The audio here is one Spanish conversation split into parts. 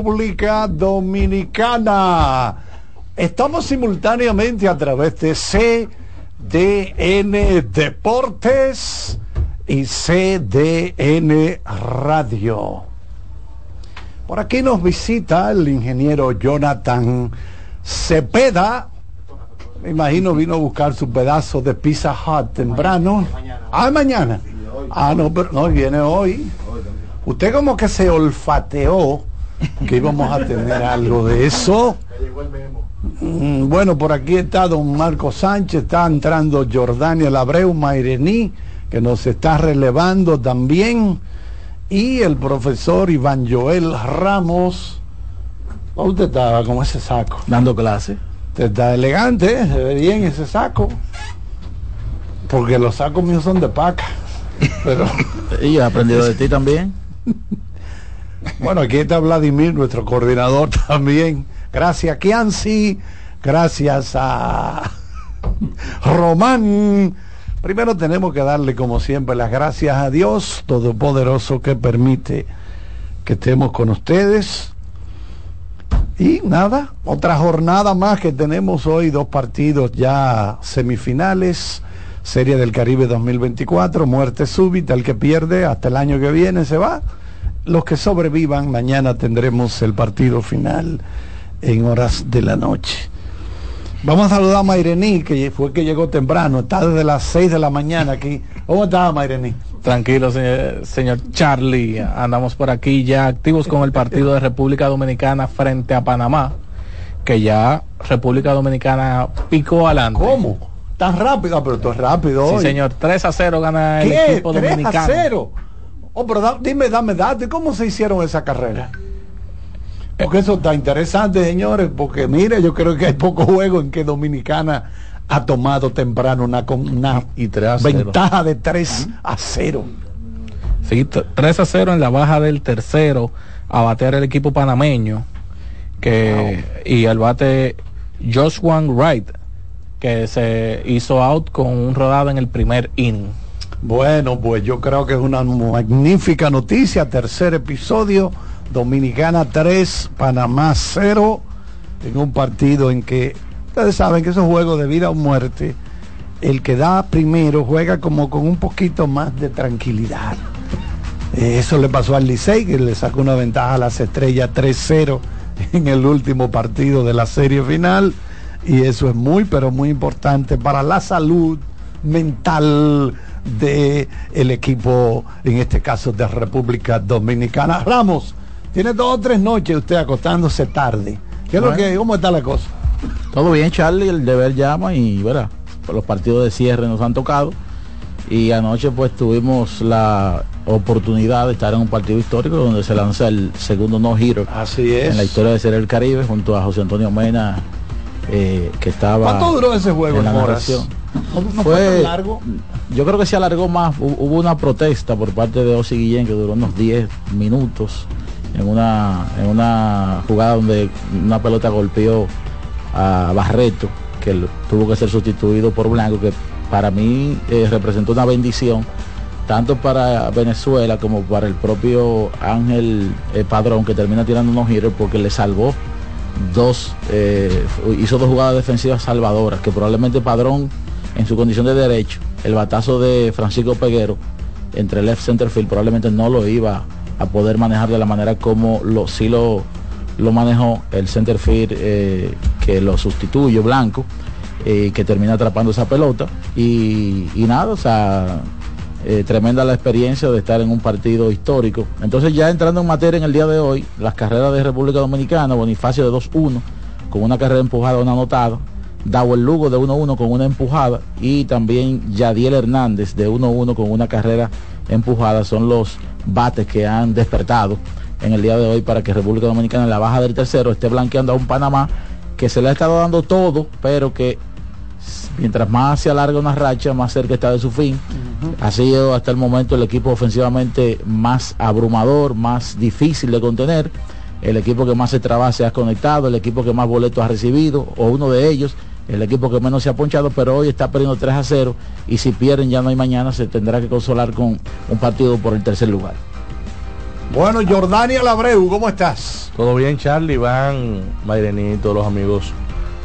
República Dominicana. Estamos simultáneamente a través de CDN Deportes y CDN Radio. Por aquí nos visita el ingeniero Jonathan Cepeda. Me imagino vino a buscar su pedazo de Pizza Hut temprano. Ah, mañana. Ah, no, pero no, viene hoy. Usted como que se olfateó que íbamos a tener algo de eso. Mm, bueno, por aquí está don Marco Sánchez, está entrando Jordania Labreu Mairení, que nos está relevando también y el profesor Iván Joel Ramos. Usted estaba con ese saco. Dando clase. Usted está elegante, se ve bien ese saco. Porque los sacos míos son de paca. Pero... y aprendido de ti también. bueno, aquí está Vladimir, nuestro coordinador también. Gracias, Kianci. Gracias a Román Primero tenemos que darle, como siempre, las gracias a Dios Todopoderoso que permite que estemos con ustedes. Y nada, otra jornada más que tenemos hoy, dos partidos ya semifinales, Serie del Caribe 2024, muerte súbita, el que pierde hasta el año que viene se va. Los que sobrevivan, mañana tendremos el partido final en horas de la noche. Vamos a saludar a Mairení, que fue que llegó temprano, está desde las 6 de la mañana aquí. ¿Cómo está Mairení? Tranquilo, señor, Charlie. Andamos por aquí ya activos con el partido de República Dominicana frente a Panamá, que ya República Dominicana picó adelante. ¿Cómo? Tan rápido, ah, pero esto es rápido. Sí, señor, 3 a 0 gana el equipo 3 dominicano. 3 a 0. Oh, pero dime, dame date, ¿cómo se hicieron esa carrera? Porque eso está interesante, señores, porque mire, yo creo que hay poco juego en que Dominicana ha tomado temprano una, una y ventaja de 3 a 0. Sí, 3 a 0 en la baja del tercero a batear el equipo panameño que y al bate Joshua Wright que se hizo out con un rodado en el primer inning. Bueno, pues yo creo que es una magnífica noticia, tercer episodio Dominicana 3, Panamá 0, en un partido en que ustedes saben que esos juegos de vida o muerte, el que da primero juega como con un poquito más de tranquilidad. Eh, eso le pasó al Licey, que le sacó una ventaja a las estrellas 3-0 en el último partido de la serie final. Y eso es muy, pero muy importante para la salud mental del el equipo, en este caso de República Dominicana. Ramos, tiene dos o tres noches usted acostándose tarde. ¿Qué es lo que, ¿Cómo está la cosa? Todo bien, Charlie, el deber llama y verá, los partidos de cierre nos han tocado. Y anoche pues tuvimos la oportunidad de estar en un partido histórico donde se lanza el segundo no giro Así es. en la historia de ser el Caribe junto a José Antonio Mena eh, que estaba ¿Cuánto duró ese juego en la narración? Fue, largo? Yo creo que se alargó más. Hubo una protesta por parte de Osi Guillén que duró unos 10 minutos en una, en una jugada donde una pelota golpeó a Barreto, que tuvo que ser sustituido por Blanco, que para mí eh, representó una bendición, tanto para Venezuela como para el propio Ángel eh, Padrón, que termina tirando unos giros porque le salvó dos, eh, hizo dos jugadas defensivas salvadoras, que probablemente Padrón, en su condición de derecho, el batazo de Francisco Peguero entre left center field probablemente no lo iba a poder manejar de la manera como lo, sí lo, lo manejó el center field eh, que lo sustituye Blanco, eh, que termina atrapando esa pelota. Y, nada, o sea, eh, tremenda la experiencia de estar en un partido histórico. Entonces ya entrando en materia en el día de hoy, las carreras de República Dominicana, Bonifacio de 2-1, con una carrera empujada, una anotada. El Lugo de 1-1 con una empujada y también Yadiel Hernández de 1-1 con una carrera empujada. Son los bates que han despertado en el día de hoy para que República Dominicana en la baja del tercero esté blanqueando a un Panamá que se le ha estado dando todo, pero que mientras más se alarga una racha, más cerca está de su fin. Ha sido hasta el momento el equipo ofensivamente más abrumador, más difícil de contener, el equipo que más se trabaja se ha conectado, el equipo que más boletos ha recibido, o uno de ellos, el equipo que menos se ha ponchado, pero hoy está perdiendo 3 a 0 y si pierden ya no hay mañana, se tendrá que consolar con un partido por el tercer lugar. Bueno, Jordania Labreu, ¿cómo estás? Todo bien, Charlie, Iván, Mayrenito, los amigos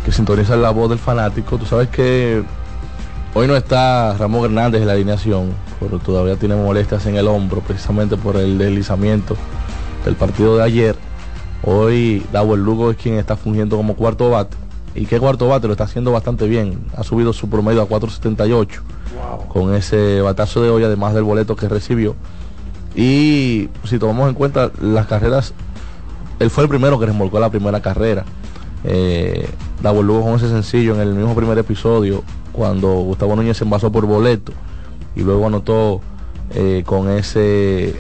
que sintonizan la voz del fanático. Tú sabes que hoy no está Ramón Hernández en la alineación, pero todavía tiene molestias en el hombro, precisamente por el deslizamiento del partido de ayer. Hoy Dawel Lugo es quien está fungiendo como cuarto bate. Y qué cuarto bate lo está haciendo bastante bien. Ha subido su promedio a 4.78 con ese batazo de hoy, además del boleto que recibió. Y si tomamos en cuenta las carreras, él fue el primero que remolcó la primera carrera. Eh, Lugo con ese sencillo en el mismo primer episodio, cuando Gustavo Núñez se envasó por boleto y luego anotó eh, con ese,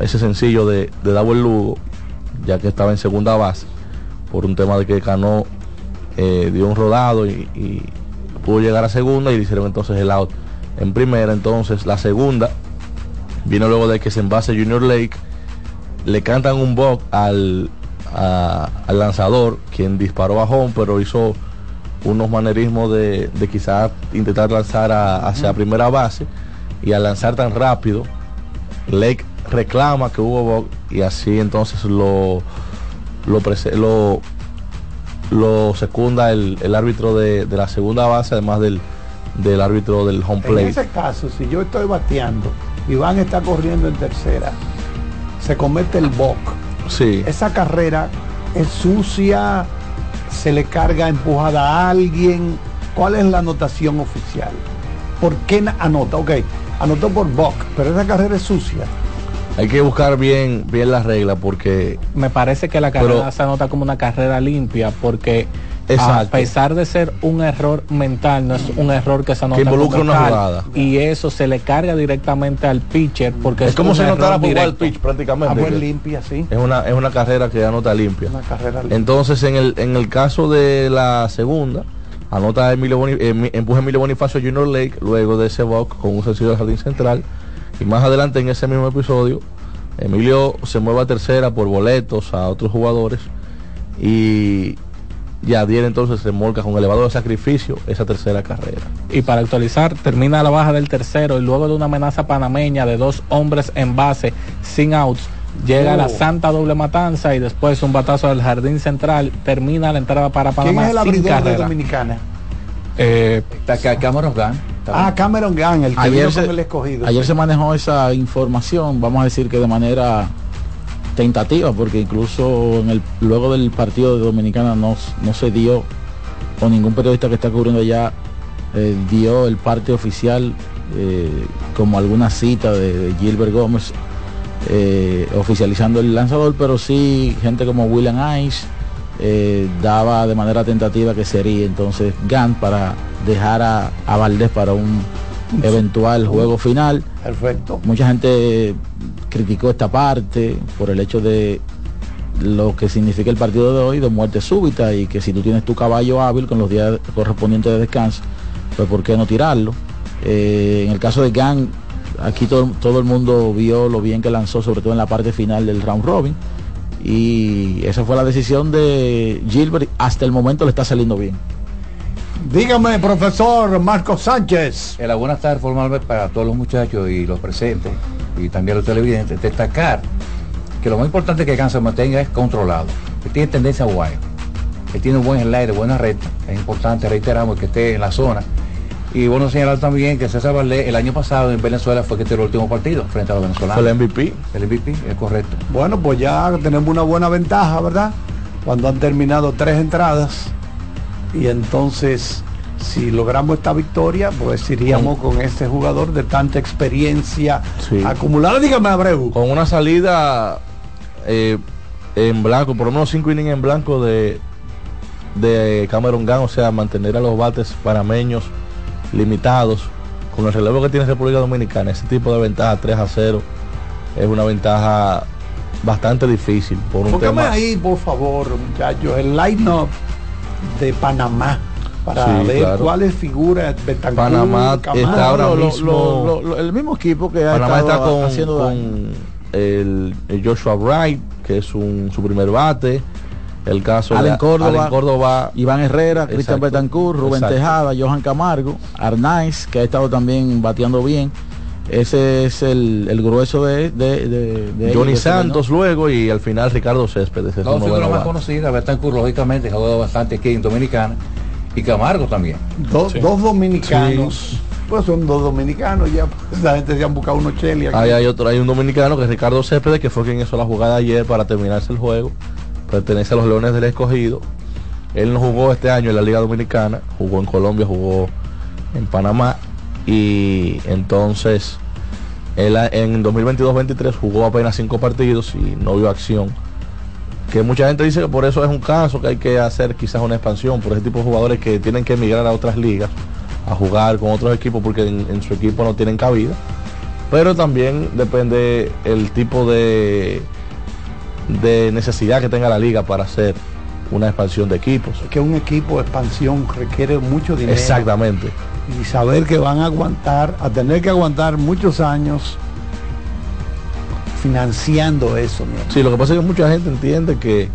ese sencillo de, de Lugo, ya que estaba en segunda base, por un tema de que Cano eh, dio un rodado y, y, pudo llegar a segunda y le hicieron entonces el out en primera. Entonces la segunda Vino luego de que se envase Junior Lake. Le cantan un box al, al lanzador, quien disparó a home, pero hizo unos manerismos de, de quizás intentar lanzar hacia primera base. Y al lanzar tan rápido, Lake reclama que hubo box y así entonces lo lo, lo, lo secunda el, el árbitro de, de, la segunda base, además del, del árbitro del home plate. En ese caso, si yo estoy bateando Iván está corriendo en tercera, se comete el boc. Sí. Esa carrera es sucia, se le carga empujada a alguien. ¿Cuál es la anotación oficial? ¿Por qué anota? Ok, anotó por boc, pero esa carrera es sucia. Hay que buscar bien, bien la regla porque... Me parece que la carrera se anota como una carrera limpia porque a pesar de ser un error mental, no es un error que se anota que involucra una jugada. Y eso se le carga directamente al pitcher porque es, como si anotara por igual pitch prácticamente. Ah, limpia, sí. Es una, es una carrera que anota limpia. Una carrera limpia. Entonces, en el, en el caso de la segunda, anota Emilio Bonif eh, empuje Emilio Bonifacio Junior Lake luego de ese box con un sencillo del jardín central. Y más adelante en ese mismo episodio, Emilio se mueve a tercera por boletos a otros jugadores y Yadier entonces se molca con elevado sacrificio esa tercera carrera. Y para actualizar, termina la baja del tercero y luego de una amenaza panameña de dos hombres en base sin outs, llega la oh. santa doble matanza y después un batazo del jardín central, termina la entrada para Panamá. ¿Quién es el de Dominicana? Eh. Ah, Cameron Gunn, el que ayer se, el escogido. Ayer se manejó esa información, vamos a decir que de manera tentativa, porque incluso en el, luego del partido de Dominicana no, no se dio, o ningún periodista que está cubriendo allá eh, dio el parte oficial eh, como alguna cita de, Gilbert Gómez eh, oficializando el lanzador, pero sí gente como William Ice daba de manera tentativa que sería entonces Gant para dejar a, a Valdés para un eventual juego final. Perfecto. Mucha gente criticó esta parte por el hecho de lo que significa el partido de hoy de muerte súbita y que si tú tienes tu caballo hábil con los días correspondientes de descanso, pues por qué no tirarlo. Eh, en el caso de Gang, aquí todo, todo el mundo vio lo bien que lanzó, sobre todo en la parte final del round robin. Y esa fue la decisión de Gilbert. Hasta el momento le está saliendo bien. Dígame, profesor Marco Sánchez. En la buenas tardes formalmente para todos los muchachos y los presentes y también los televidentes, destacar que lo más importante que Cáncer mantenga es controlado, que tiene tendencia a guay, que tiene un buen slide, buena recta, es importante, reiteramos, que esté en la zona. Y bueno señalar también que César Valdés el año pasado en Venezuela fue que tiró el último partido frente a los venezolanos. El MVP. El MVP, es correcto. Bueno, pues ya tenemos una buena ventaja, ¿verdad? Cuando han terminado tres entradas y entonces si logramos esta victoria, pues iríamos con este jugador de tanta experiencia acumulada. Dígame, Abreu. Con una salida eh, en blanco, por lo menos cinco innings en blanco de, de Cameron Gunn, o sea, mantener a los bates panameños limitados. Con el relevo que tiene República Dominicana, ese tipo de ventaja 3 a 0 es una ventaja bastante difícil. Por un tema... ahí, por favor, muchachos, el line-up de Panamá para ver cuáles figuras Panamá está ahora mismo el mismo equipo que Panamá está con, haciendo el, Joshua Wright que es un, su primer bate el caso de Córdoba, Córdoba Iván Herrera, Cristian Betancourt, Rubén Tejada, Johan Camargo, Arnaiz, que ha estado también bateando bien, ese es el, grueso de, de, Johnny Santos luego y al final Ricardo Céspedes. No, figura más conocida, Betancourt lógicamente, ha jugado bastante aquí en Dominicana y Camargo también. Dos, dominicanos. Pues son dos dominicanos, ya pues, la gente se han buscado unos chelia. hay otro, hay un dominicano que es Ricardo Céspedes, que fue quien hizo la jugada ayer para terminarse el juego. Pertenece a los Leones del Escogido. Él no jugó este año en la Liga Dominicana, jugó en Colombia, jugó en Panamá y entonces él en 2022-23 jugó apenas cinco partidos y no vio acción. Que mucha gente dice que por eso es un caso que hay que hacer quizás una expansión por ese tipo de jugadores que tienen que emigrar a otras ligas a jugar con otros equipos porque en, su equipo no tienen cabida. Pero también depende el tipo de, de necesidad que tenga la liga para hacer una expansión de equipos. Que un equipo de expansión requiere mucho dinero. Exactamente y saber que van a aguantar, a tener que aguantar muchos años financiando eso. Sí, lo que pasa es que mucha gente entiende que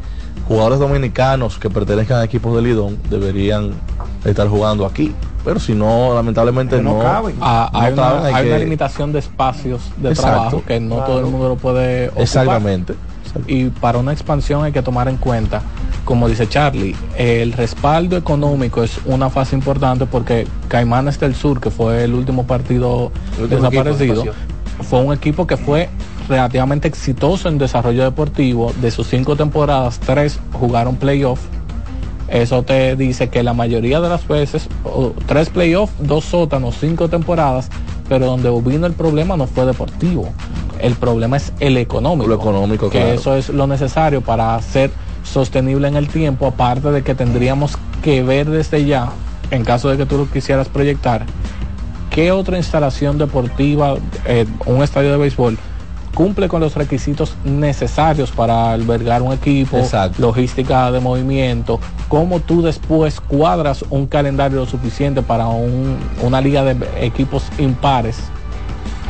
jugadores dominicanos que pertenezcan a equipos de Lidón deberían estar jugando aquí. Pero si no, lamentablemente no, caben. Ah, hay, una, limitación de espacios de trabajo que no todo el mundo lo puede ocupar. Exactamente. Y para una expansión hay que tomar en cuenta como dice Charlie, el respaldo económico es una fase importante porque Caimanes del Sur, que fue el último partido desaparecido, fue un equipo que fue relativamente exitoso en desarrollo deportivo. De sus cinco temporadas, tres jugaron playoff. Eso te dice que la mayoría de las veces, tres playoffs, dos sótanos, cinco temporadas, pero donde vino el problema no fue deportivo. El problema es el económico. Lo económico, que eso es lo necesario para hacer sostenible en el tiempo, aparte de que tendríamos que ver desde ya, en caso de que tú lo quisieras proyectar, qué otra instalación deportiva, eh, un estadio de béisbol, cumple con los requisitos necesarios para albergar un equipo, logística de movimiento, cómo tú después cuadras un calendario lo suficiente para una liga de equipos impares.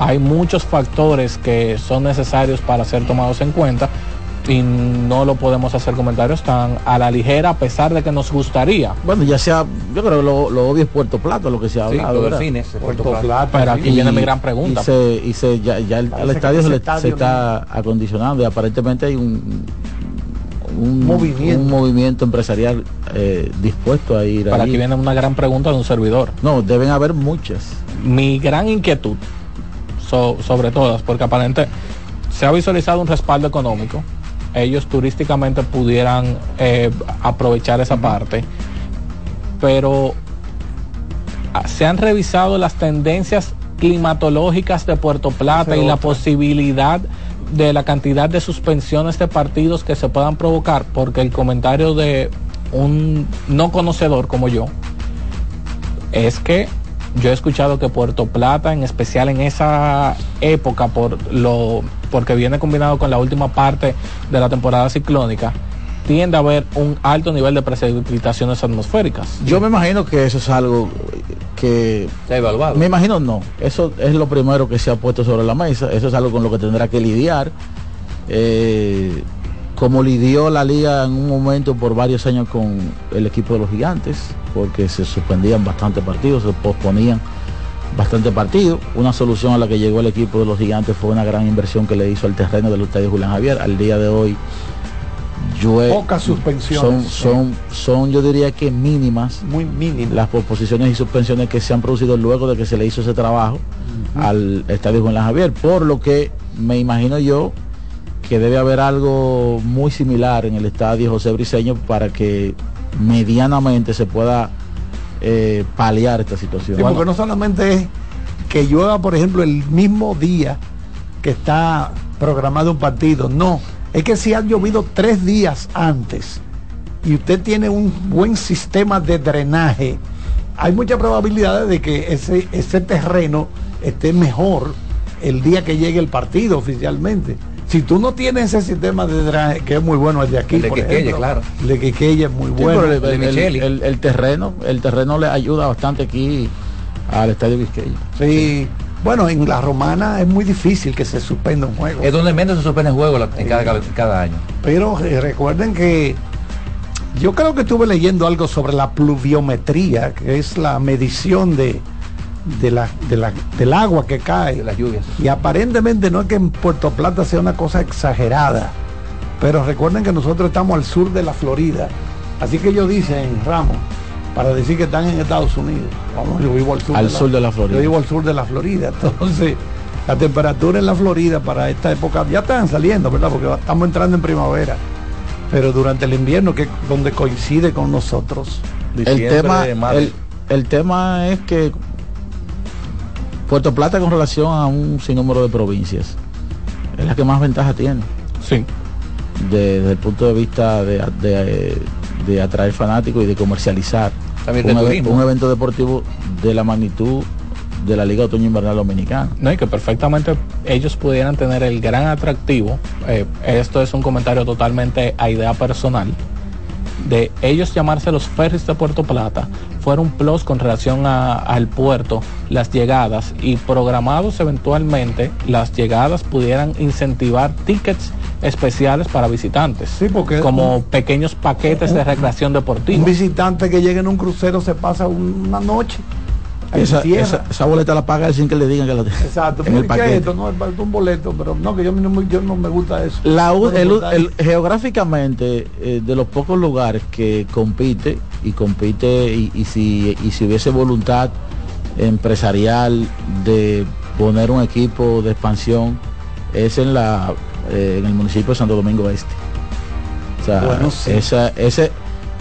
Hay muchos factores que son necesarios para ser tomados en cuenta y no lo podemos hacer comentarios tan a la ligera a pesar de que nos gustaría. Bueno, ya sea, yo creo que lo, lo obvio es Puerto Plato lo que se ha hablado. Puerto, Plata. Pero aquí viene mi gran pregunta. Y, se, ya, el, estadio, se, está acondicionando y aparentemente hay un, un, movimiento. un movimiento empresarial eh, dispuesto a ir Para aquí viene una gran pregunta de un servidor. No, deben haber muchas. Mi gran inquietud sobre todas, porque aparentemente se ha visualizado un respaldo económico. Ellos turísticamente pudieran eh, aprovechar esa parte. Pero ah, se han revisado las tendencias climatológicas de Puerto Plata y la posibilidad de la cantidad de suspensiones de partidos que se puedan provocar, porque el comentario de un no conocedor como yo es que yo he escuchado que Puerto Plata, en especial en esa época, por lo, porque viene combinado con la última parte de la temporada ciclónica, tiende a haber un alto nivel de precipitaciones atmosféricas. Yo me imagino que eso es algo que... Se ha evaluado. Me imagino no. Eso es lo primero que se ha puesto sobre la mesa. Eso es algo con lo que tendrá que lidiar. Eh, como lidió la liga en un momento por varios años con el equipo de los gigantes, porque se suspendían bastantes partidos, se posponían bastantes partidos. Una solución a la que llegó el equipo de los gigantes fue una gran inversión que le hizo al terreno del estadio Julián Javier. Al día de hoy, pocas suspensiones. Son, son, son, yo diría que mínimas. Muy mínimas. Las posposiciones y suspensiones que se han producido luego de que se le hizo ese trabajo al estadio Julián Javier. Por lo que me imagino yo que debe haber algo muy similar en el estadio José Briceño para que medianamente se pueda eh, paliar esta situación. porque no solamente es que llueva, por ejemplo, el mismo día que está programado un partido, no, es que si ha llovido tres días antes y usted tiene un buen sistema de drenaje, hay mucha probabilidad de que ese, ese terreno esté mejor el día que llegue el partido oficialmente si tú no tienes ese sistema de drenaje, que es muy bueno el de aquí, el de Quiqueya, claro. El de Quiqueya es muy bueno. el, terreno, el terreno le ayuda bastante aquí al estadio Quisqueya. Sí. Bueno, en la romana es muy difícil que se suspenda un juego. Es donde menos se suspende juego en cada, cada, año. Pero eh, recuerden que yo creo que estuve leyendo algo sobre la pluviometría, que es la medición de, de la, del agua que cae. De las lluvias. Y aparentemente no es que en Puerto Plata sea una cosa exagerada, pero recuerden que nosotros estamos al sur de la Florida. Así que ellos dicen, Ramos, para decir que están en Estados Unidos. Vamos, yo vivo al sur, al de, sur la, de la Florida. Yo vivo al sur de la Florida. Entonces, la temperatura en la Florida para esta época ya están saliendo, ¿verdad? Porque estamos entrando en primavera. Pero durante el invierno, que donde coincide con nosotros. El tema, el tema es que Puerto Plata con relación a un sinnúmero de provincias es la que más ventaja tiene. Sí. desde el punto de vista de, atraer fanáticos y de comercializar un, un, evento deportivo de la magnitud de la Liga Otoño Invernal Dominicana. No, y que perfectamente ellos pudieran tener el gran atractivo, eh, esto es un comentario totalmente a idea personal, de ellos llamarse los ferries de Puerto Plata fuera un plus con relación al puerto, las llegadas y programados eventualmente las llegadas pudieran incentivar tickets especiales para visitantes. Sí, porque como pequeños paquetes de recreación deportiva. Un visitante que llegue en un crucero se pasa una noche esa, esa, boleta la paga sin que le digan que la Exacto, en el paquete. no, es un boleto, pero no, que yo, no me gusta eso. La, el, geográficamente, eh, de los pocos lugares que compite, y compite, y, si, y si hubiese voluntad empresarial de poner un equipo de expansión, es en la eh, en el municipio de Santo Domingo Este. O sea, esa, ese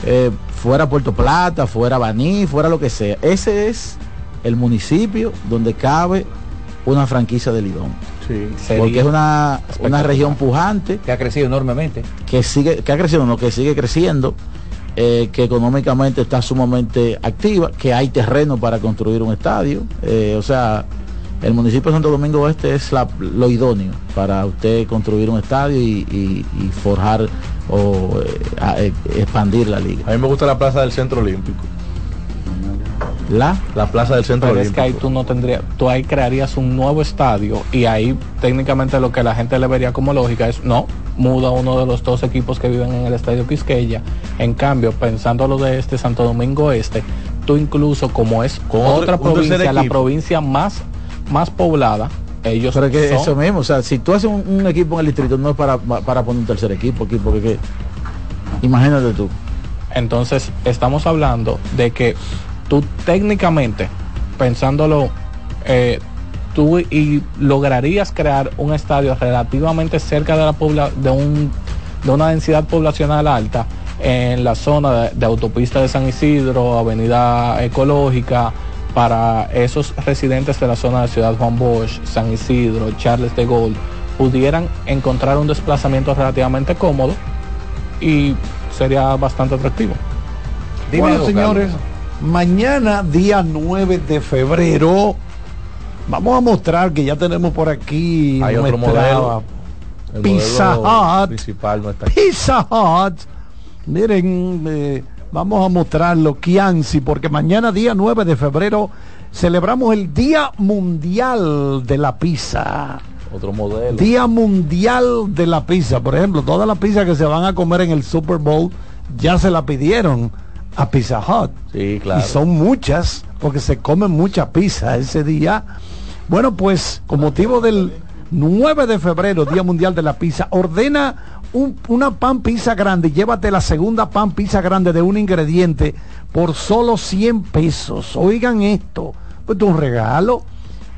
eh, fuera Puerto Plata, fuera Baní, fuera lo que sea. Ese es el municipio donde cabe una franquicia de Lidón. porque es una, una región pujante. Que ha crecido enormemente. Que sigue, que ha crecido, no, que sigue creciendo, eh, que económicamente está sumamente activa, que hay terreno para construir un estadio. Eh, o sea, el municipio de Santo Domingo Oeste es lo idóneo para usted construir un estadio y, forjar o eh, expandir la liga. A mí me gusta la plaza del Centro Olímpico. La, la plaza del centro Pero es que ahí tú no tendrías, tú ahí crearías un nuevo estadio y ahí técnicamente lo que la gente le vería como lógica es no, muda uno de los dos equipos que viven en el estadio Quisqueya. En cambio, pensando lo de este Santo Domingo Este, tú incluso como es con otra provincia, la provincia más, más poblada, ellos Pero que eso mismo, o sea, si tú haces un, equipo en el distrito, no es para, para poner un tercer equipo aquí, porque imagínate tú. Entonces, estamos hablando de que tú técnicamente, pensándolo, eh, tú y lograrías crear un estadio relativamente cerca de la pobla de un de una densidad poblacional alta en la zona de, autopista de San Isidro, Avenida Ecológica, para esos residentes de la zona de Ciudad Juan Bosch, San Isidro, Charles de Gaulle, pudieran encontrar un desplazamiento relativamente cómodo y sería bastante atractivo. bueno, señores, Mañana, día 9 de febrero, vamos a mostrar que ya tenemos por aquí Hay otro modelo. Pizza Hut. Principal no está Pizza Hut. Miren, eh, vamos a mostrarlo, Kianci, porque mañana, día 9 de febrero, celebramos el Día Mundial de la Pizza. Otro modelo. Día Mundial de la Pizza. Por ejemplo, todas las pizzas que se van a comer en el Super Bowl ya se la pidieron a Pizza Hut. Sí, claro. Y son muchas, porque se comen mucha pizza ese día. Bueno, pues con motivo del 9 de febrero, Día Mundial de la Pizza, ordena una pan pizza grande, llévate la segunda pan pizza grande de un ingrediente por solo 100 pesos. Oigan esto, pues un regalo.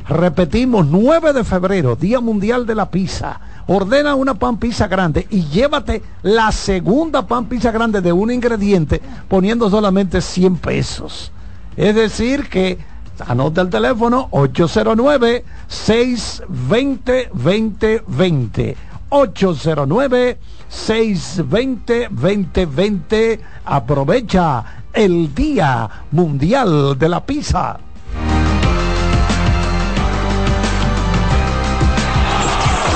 Repetimos, 9 de febrero, Día Mundial de la Pizza ordena una pan pizza grande y llévate la segunda pan pizza grande de un ingrediente poniendo solamente 100 pesos. Es decir que anota el teléfono 809 620 2020 809 620 2020 aprovecha el Día Mundial de la Pizza.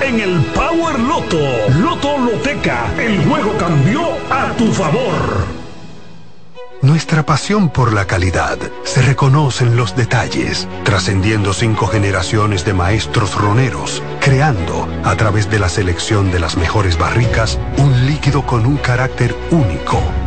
en el Power Loto. Loto Loteca. El juego cambió a tu favor. Nuestra pasión por la calidad se reconoce en los detalles, trascendiendo cinco generaciones de maestros roneros, creando, a través de la selección de las mejores barricas, un líquido con un carácter único,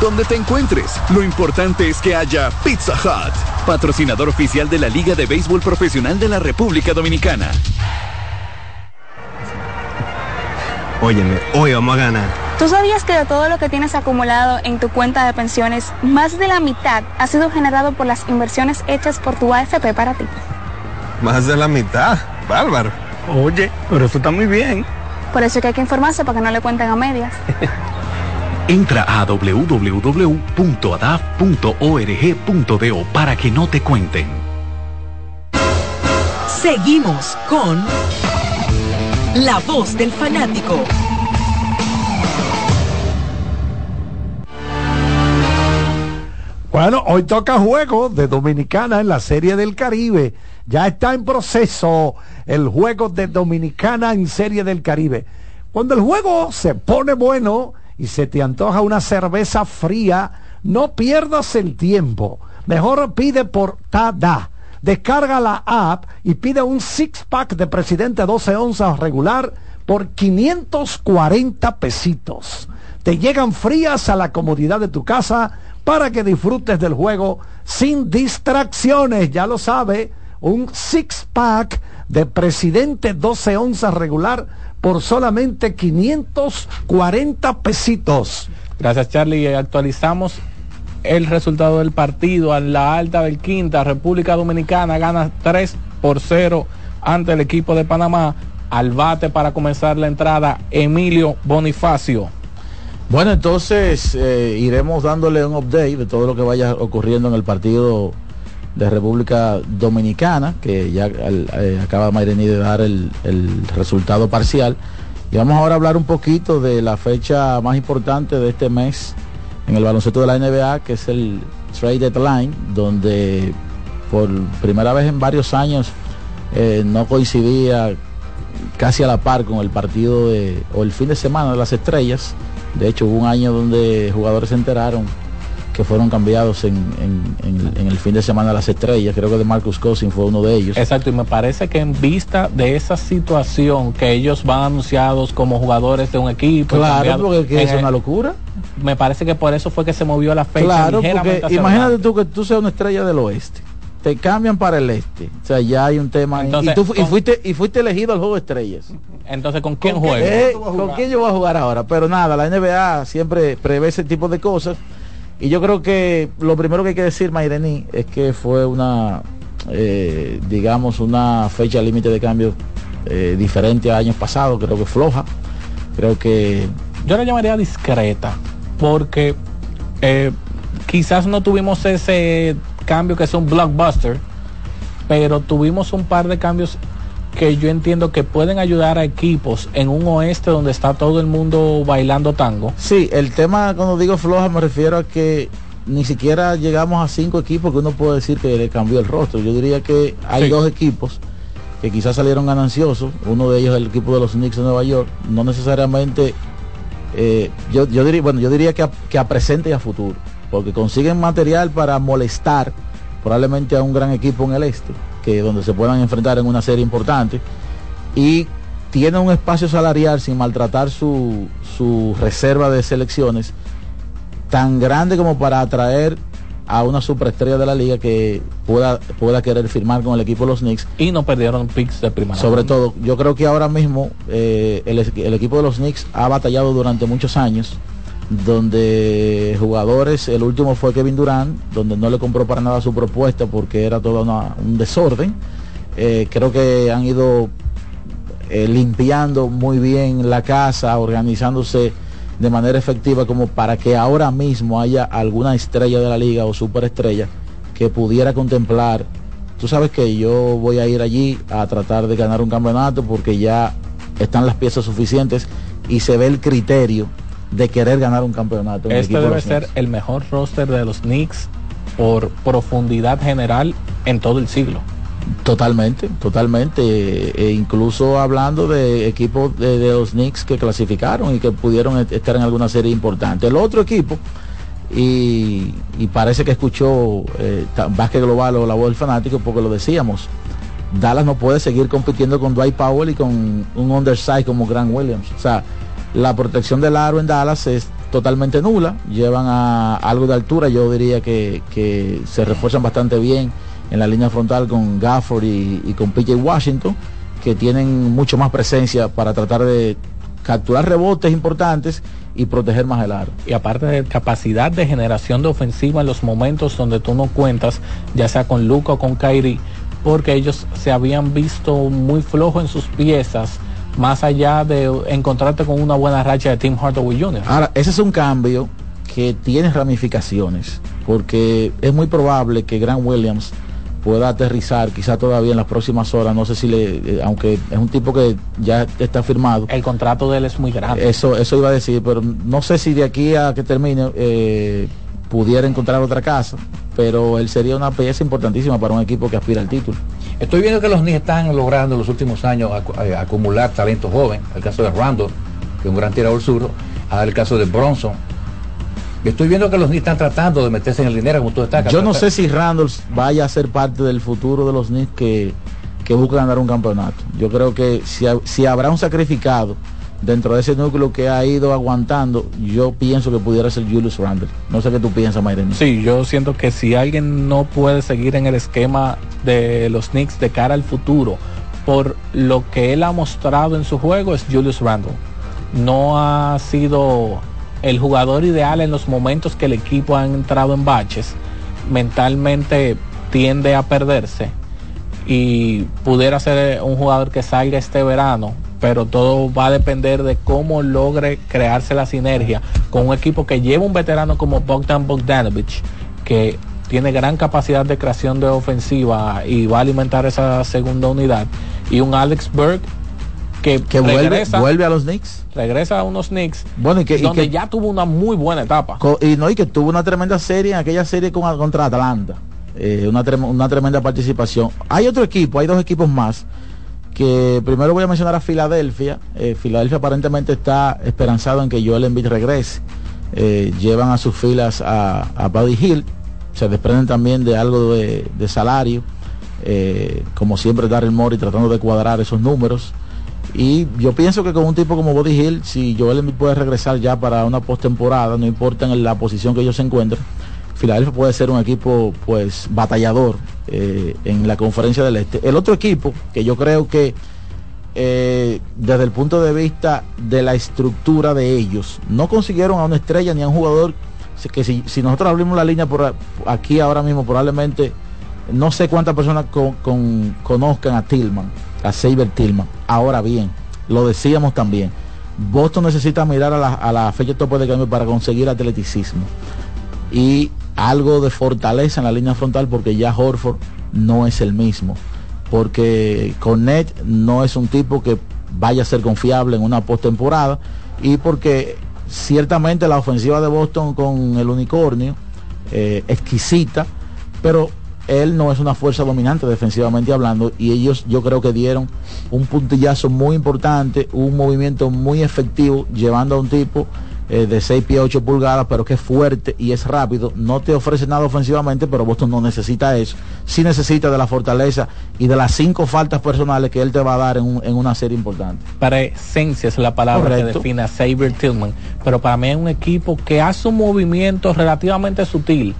Donde te encuentres, lo importante es que haya Pizza Hut, patrocinador oficial de la Liga de Béisbol Profesional de la República Dominicana. Óyeme, hoy vamos a ganar. ¿Tú sabías que de todo lo que tienes acumulado en tu cuenta de pensiones, más de la mitad ha sido generado por las inversiones hechas por tu AFP para ti? Más de la mitad, bárbaro. Oye, pero eso está muy bien. Por eso que hay que informarse para que no le cuenten a medias. Entra a www.adaf.org.do para que no te cuenten. Seguimos con La Voz del Fanático. Bueno, hoy toca juego de Dominicana en la Serie del Caribe. Ya está en proceso el juego de Dominicana en Serie del Caribe. Cuando el juego se pone bueno y se te antoja una cerveza fría, no pierdas el tiempo. Mejor pide por Tada. Descarga la app y pide un six pack de Presidente 12 onzas regular por 540 pesitos. Te llegan frías a la comodidad de tu casa para que disfrutes del juego sin distracciones. Ya lo sabe, un six pack de Presidente 12 onzas regular por solamente 540 pesitos. Gracias Charlie. Actualizamos el resultado del partido a la alta del quinta. República Dominicana gana 3 por 0 ante el equipo de Panamá. Al bate para comenzar la entrada, Emilio Bonifacio. Bueno, entonces eh, iremos dándole un update de todo lo que vaya ocurriendo en el partido de República Dominicana, que ya eh, acaba Mayrení de dar el, el, resultado parcial. Y vamos ahora a hablar un poquito de la fecha más importante de este mes en el baloncesto de la NBA, que es el Trade Deadline, donde por primera vez en varios años eh, no coincidía casi a la par con el partido de, o el fin de semana de las estrellas. De hecho, hubo un año donde jugadores se enteraron que fueron cambiados en, en- en el fin de semana las estrellas. Creo que de Marcus Cousins fue uno de ellos. Exacto, y me parece que en vista de esa situación que ellos van anunciados como jugadores de un equipo, Claro, porque que es una locura. Me parece que por eso fue que se movió la fecha. Claro, porque imagínate tú que tú seas una estrella del oeste. Te cambian para el este. O sea, ya hay un tema. Entonces, y, tú y fuiste, y fuiste elegido al juego de estrellas. Entonces, ¿con quién ¿Con juega? Eh, ¿Con quién yo voy a jugar ahora? Pero nada, la NBA siempre prevé ese tipo de cosas. Y yo creo que lo primero que hay que decir, Mairení, es que fue una, eh, digamos, una fecha límite de cambio eh, diferente a años pasados. Creo que floja. Creo que Yo la llamaría discreta, porque eh, quizás no tuvimos ese cambio que es un blockbuster, pero tuvimos un par de cambios que yo entiendo que pueden ayudar a equipos en un oeste donde está todo el mundo bailando tango. Sí, el tema cuando digo floja me refiero a que ni siquiera llegamos a cinco equipos que uno puede decir que le cambió el rostro. Yo diría que hay Sí. dos equipos que quizás salieron gananciosos. Uno de ellos es el equipo de los Knicks de Nueva York. No necesariamente, eh, yo, yo diría, bueno, yo diría que a, que a presente y a futuro, porque consiguen material para molestar probablemente a un gran equipo en el este, que donde se puedan enfrentar en una serie importante y tiene un espacio salarial sin maltratar su, su reserva de selecciones tan grande como para atraer a una superestrella de la liga que pueda, pueda querer firmar con el equipo de los Knicks. Y no perdieron picks de primera. Sobre todo, yo creo que ahora mismo eh, el, el equipo de los Knicks ha batallado durante muchos años, donde jugadores, el último fue Kevin Durant, donde no le compró para nada su propuesta porque era todo una- un desorden. Eh, creo que han ido eh, limpiando muy bien la casa, organizándose de manera efectiva como para que ahora mismo haya alguna estrella de la liga o superestrella que pudiera contemplar. Tú sabes que yo voy a ir allí a tratar de ganar un campeonato porque ya están las piezas suficientes y se ve el criterio de querer ganar un campeonato. Este debe ser el mejor roster de los Knicks por profundidad general en todo el siglo. Totalmente, totalmente. e incluso hablando de equipos de, de los Knicks que clasificaron y que pudieron est- estar en alguna serie importante. El otro equipo, y, y parece que escuchó eh, Básquet Global o la voz del fanático porque lo decíamos. Dallas no puede seguir compitiendo con Dwight Powell y con un underside como Grant Williams. O sea, la protección del aro en Dallas es totalmente nula. Llevan a algo de altura. Yo diría que, se refuerzan bastante bien en la línea frontal con Gafford y, y con PJ Washington, que tienen mucho más presencia para tratar de capturar rebotes importantes y proteger más el aro. Y aparte de capacidad de generación de ofensiva en los momentos donde tú no cuentas, ya sea con Luca o con Kyrie, porque ellos se habían visto muy flojos en sus piezas, más allá de encontrarte con una buena racha de Tim Hardaway Jr. Ahora, ese es un cambio que tiene ramificaciones, porque es muy probable que Grant Williams pueda aterrizar quizá todavía en las próximas horas, no sé si le, eh, aunque es un tipo que ya está firmado. El contrato de él es muy grande. Eso, eso iba a decir, pero no sé si de aquí a que termine eh, pudiera encontrar otra casa, pero él sería una pieza importantísima para un equipo que aspira al título. Estoy viendo que los Knicks están logrando en los últimos años eh, acumular talento joven. El caso de Randall, que es un gran tirador zurdo. Ahora el caso de Bronson. Estoy viendo que los Knicks están tratando de meterse en el dinero, como tú destacas. Yo no sé si Randall vaya a ser parte del futuro de los Knicks que, que busca ganar un campeonato. Yo creo que si, si habrá un sacrificado dentro de ese núcleo que ha ido aguantando, yo pienso que pudiera ser Julius Randle. No sé qué tú piensas, Mayren. Sí, yo siento que si alguien no puede seguir en el esquema de los Knicks de cara al futuro, por lo que él ha mostrado en su juego, es Julius Randle. No ha sido el jugador ideal en los momentos que el equipo ha entrado en baches. Mentalmente tiende a perderse y pudiera ser un jugador que salga este verano, pero todo va a depender de cómo logre crearse la sinergia con un equipo que lleva un veterano como Bogdan Bogdanovich, que tiene gran capacidad de creación de ofensiva y va a alimentar esa segunda unidad, y un Alex Berg que, Que vuelve, regresa, vuelve a los Knicks. regresa a unos Knicks Bueno, y que, y donde que- ya tuvo una muy buena etapa. y no, y que tuvo una tremenda serie en aquella serie con, contra Atlanta. eh, una, una tremenda participación. Hay otro equipo, hay dos equipos más que primero voy a mencionar a Filadelfia. Eh, Filadelfia aparentemente está esperanzado en que Joel Embiid regrese. Eh, llevan a sus filas a, Buddy Hill. Se desprenden también de algo de, de salario. Eh, como siempre Darryl Mori tratando de cuadrar esos números. Y yo pienso que con un tipo como Buddy Hill, si Joel Embiid puede regresar ya para una postemporada, no importa en la posición que ellos se encuentren, Filadelfia puede ser un equipo pues batallador eh, en la conferencia del Este. El otro equipo que yo creo que eh, desde el punto de vista de la estructura de ellos, no consiguieron a una estrella ni a un jugador que si, nosotros abrimos la línea por aquí ahora mismo probablemente no sé cuántas personas con, con, conozcan a Tillman, a Saber Tillman. Ahora bien, lo decíamos también, Boston necesita mirar a la, a la fecha tope de cambio para conseguir atleticismo. Y algo de fortaleza en la línea frontal porque ya Horford no es el mismo. Porque Cornet no es un tipo que vaya a ser confiable en una postemporada y porque ciertamente la ofensiva de Boston con el unicornio eh, exquisita, pero él no es una fuerza dominante defensivamente hablando y ellos yo creo que dieron un puntillazo muy importante, un movimiento muy efectivo llevando a un tipo eh, de 6 pies 8 pulgadas, pero que es fuerte y es rápido. No te ofrece nada ofensivamente, pero Boston no necesita eso. Sí necesita de la fortaleza y de las cinco faltas personales que él te va a dar en, un, en una serie importante. Presencia es la palabra Correcto. que define a Saber Tillman, pero para mí es un equipo que hace un movimiento relativamente sutil,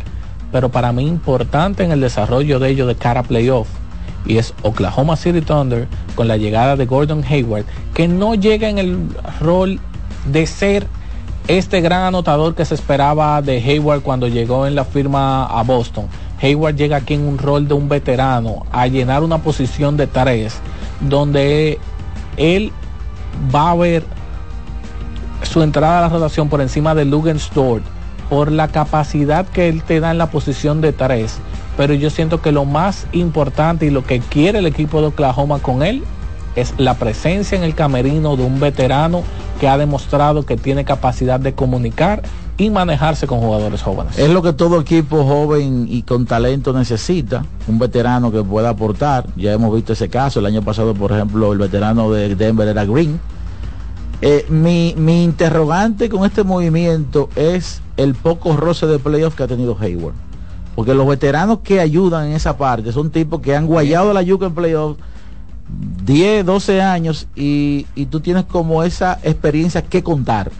pero para mí importante en el desarrollo de ellos de cara a playoff y es Oklahoma City Thunder con la llegada de Gordon Hayward, que no llega en el rol de ser este gran anotador que se esperaba de Hayward cuando llegó en la firma a Boston. Hayward llega aquí en un rol de un veterano a llenar una posición de tres donde él va a ver su entrada a la rotación por encima de Lugan Stort por la capacidad que él te da en la posición de tres. Pero yo siento que lo más importante y lo que quiere el equipo de Oklahoma con él es la presencia en el camerino de un veterano que ha demostrado que tiene capacidad de comunicar y manejarse con jugadores jóvenes. Es lo que todo equipo joven y con talento necesita, un veterano que pueda aportar. Ya hemos visto ese caso, el año pasado, por ejemplo, el veterano de Denver era Green. Eh, mi, mi interrogante con este movimiento es el poco roce de playoff que ha tenido Hayward. Porque los veteranos que ayudan en esa parte son tipos que han guayado la yuca en playoff 10, 12 años y, y, tú tienes como esa experiencia que contar.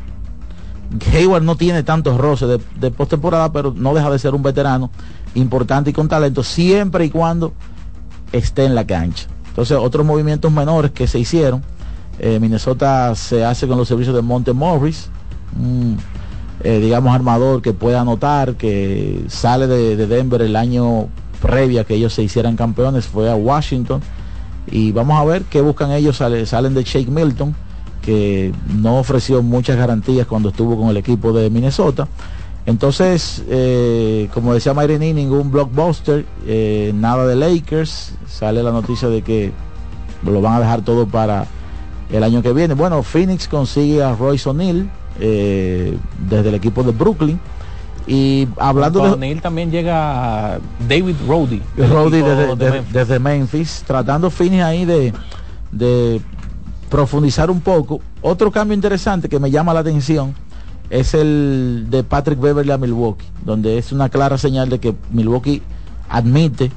Hayward no tiene tantos roces de, postemporada, pero no deja de ser un veterano importante y con talento, siempre y cuando esté en la cancha. Entonces, otros movimientos menores que se hicieron, eh, Minnesota se hace con los servicios de Monte Morris, un, eh, digamos, armador que puede anotar, que sale de, de Denver el año previa que ellos se hicieran campeones, fue a Washington y vamos a ver qué buscan ellos. Sale, salen de Shake Milton, que no ofreció muchas garantías cuando estuvo con el equipo de Minnesota. Entonces, eh, como decía Mayrini, ningún blockbuster, eh, nada de Lakers. Sale la noticia de que lo van a dejar todo para el año que viene. Bueno, Phoenix consigue a Royce O'Neill eh, desde el equipo de Brooklyn. Y hablando de Neil también llega David Roddy. Roddy desde, de Memphis. desde, Memphis. tratando fines ahí de, de profundizar un poco. Otro cambio interesante que me llama la atención es el de Patrick Beverly a Milwaukee, donde es una clara señal de que Milwaukee admite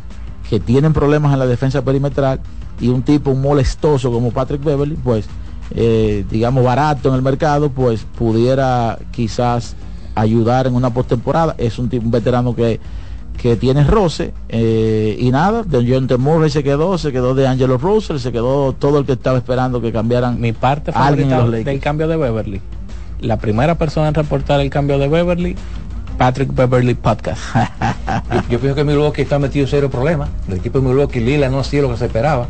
que tienen problemas en la defensa perimetral y un tipo molestoso como Patrick Beverly, pues eh, digamos barato en el mercado, pues pudiera quizás ayudar en una postemporada. Es un, tipo, un veterano que, que tiene roce. Eh, y nada, de John Murray se quedó, se quedó de Angelo Russell, se quedó todo el que estaba esperando que cambiaran. Mi parte favorita del cambio de Beverly. La primera persona en reportar el cambio de Beverly, Patrick Beverly Podcast. yo, yo pienso que Milwaukee está metido en serio problema. El equipo de Milwaukee Lila no ha sido lo que se esperaba.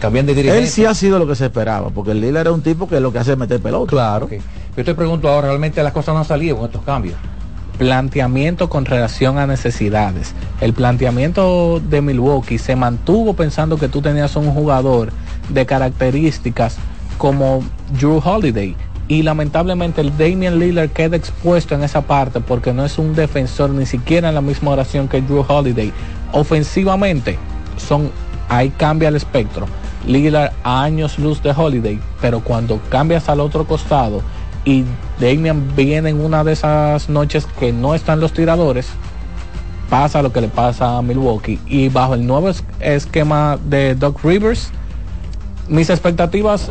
Cambian de dirigente. Él sí ha sido lo que se esperaba, porque el Lila era un tipo que lo que hace es meter pelota. Claro. Okay. Yo te pregunto ahora, realmente las cosas no han salido con estos cambios. Planteamiento con relación a necesidades. El planteamiento de Milwaukee se mantuvo pensando que tú tenías un jugador de características como Drew Holiday. Y lamentablemente el Damian Lillard queda expuesto en esa parte porque no es un defensor ni siquiera en la misma oración que Drew Holiday. ofensivamente son ahí cambia el espectro. Lillard a años luz de Holiday, pero cuando cambias al otro costado y Damian viene en una de esas noches que no están los tiradores, pasa lo que le pasa a Milwaukee. Y bajo el nuevo esquema de Doc Rivers, mis expectativas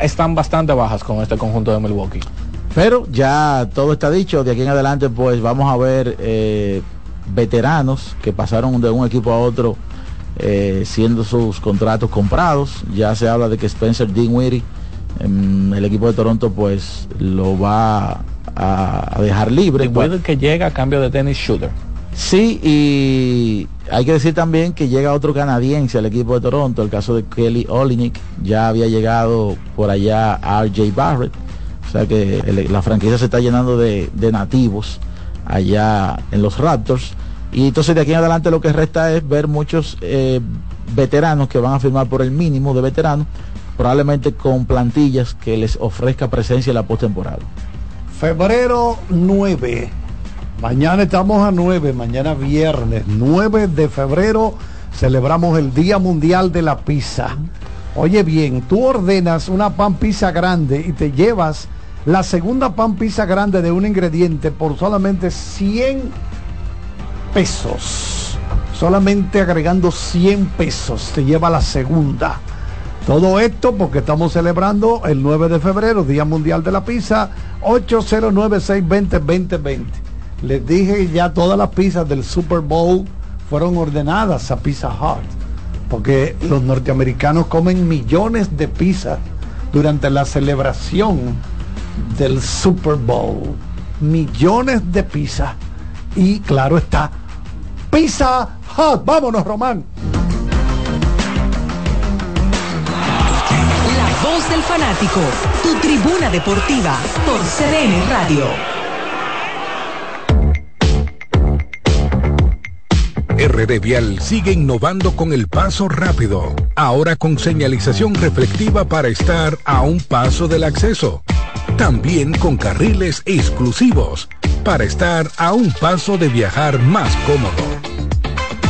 están bastante bajas con este conjunto de Milwaukee. Pero ya todo está dicho, de aquí en adelante pues vamos a ver eh, veteranos que pasaron de un equipo a otro eh, siendo sus contratos comprados. Ya se habla de que Spencer Dinwiddie, el equipo de Toronto, pues lo va a, dejar libre. Puede que llega a cambio de tenis shooter. Sí, y hay que decir también que llega otro canadiense al equipo de Toronto, el caso de Kelly Olinik, ya había llegado por allá a RJ Barrett, o sea que la franquicia se está llenando de, de nativos allá en los Raptors. Y entonces de aquí en adelante lo que resta es ver muchos eh, veteranos que van a firmar por el mínimo de veteranos, probablemente con plantillas que les ofrezca presencia en la postemporada. Febrero 9. Mañana estamos a 9, mañana viernes 9 de febrero celebramos el Día Mundial de la Pizza. Oye bien, tú ordenas una pan pizza grande y te llevas la segunda pan pizza grande de un ingrediente por solamente 100 pesos. Solamente agregando 100 pesos te lleva la segunda. Todo esto porque estamos celebrando el 9 de febrero, Día Mundial de la Pizza, 809-620-2020. Les dije ya todas las pizzas del Super Bowl fueron ordenadas a Pizza Hut, porque los norteamericanos comen millones de pizzas durante la celebración del Super Bowl. Millones de pizzas. Y claro está, Pizza Hut. Vámonos, Román. Voz del fanático, tu tribuna deportiva por CDN Radio. RD Vial sigue innovando con el paso rápido, ahora con señalización reflectiva para estar a un paso del acceso. También con carriles exclusivos para estar a un paso de viajar más cómodo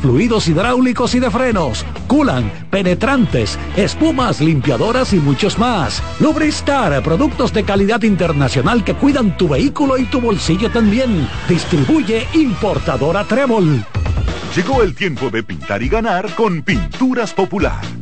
fluidos hidráulicos y de frenos, culan, penetrantes, espumas, limpiadoras y muchos más. Lubristar, productos de calidad internacional que cuidan tu vehículo y tu bolsillo también. Distribuye importadora Trébol. Llegó el tiempo de pintar y ganar con Pinturas Popular.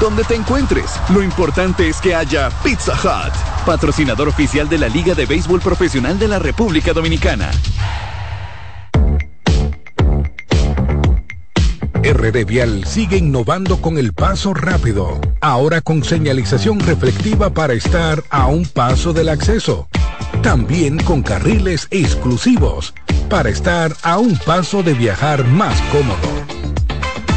Donde te encuentres, lo importante es que haya Pizza Hut, patrocinador oficial de la Liga de Béisbol Profesional de la República Dominicana. RD Vial sigue innovando con el paso rápido, ahora con señalización reflectiva para estar a un paso del acceso. También con carriles exclusivos para estar a un paso de viajar más cómodo.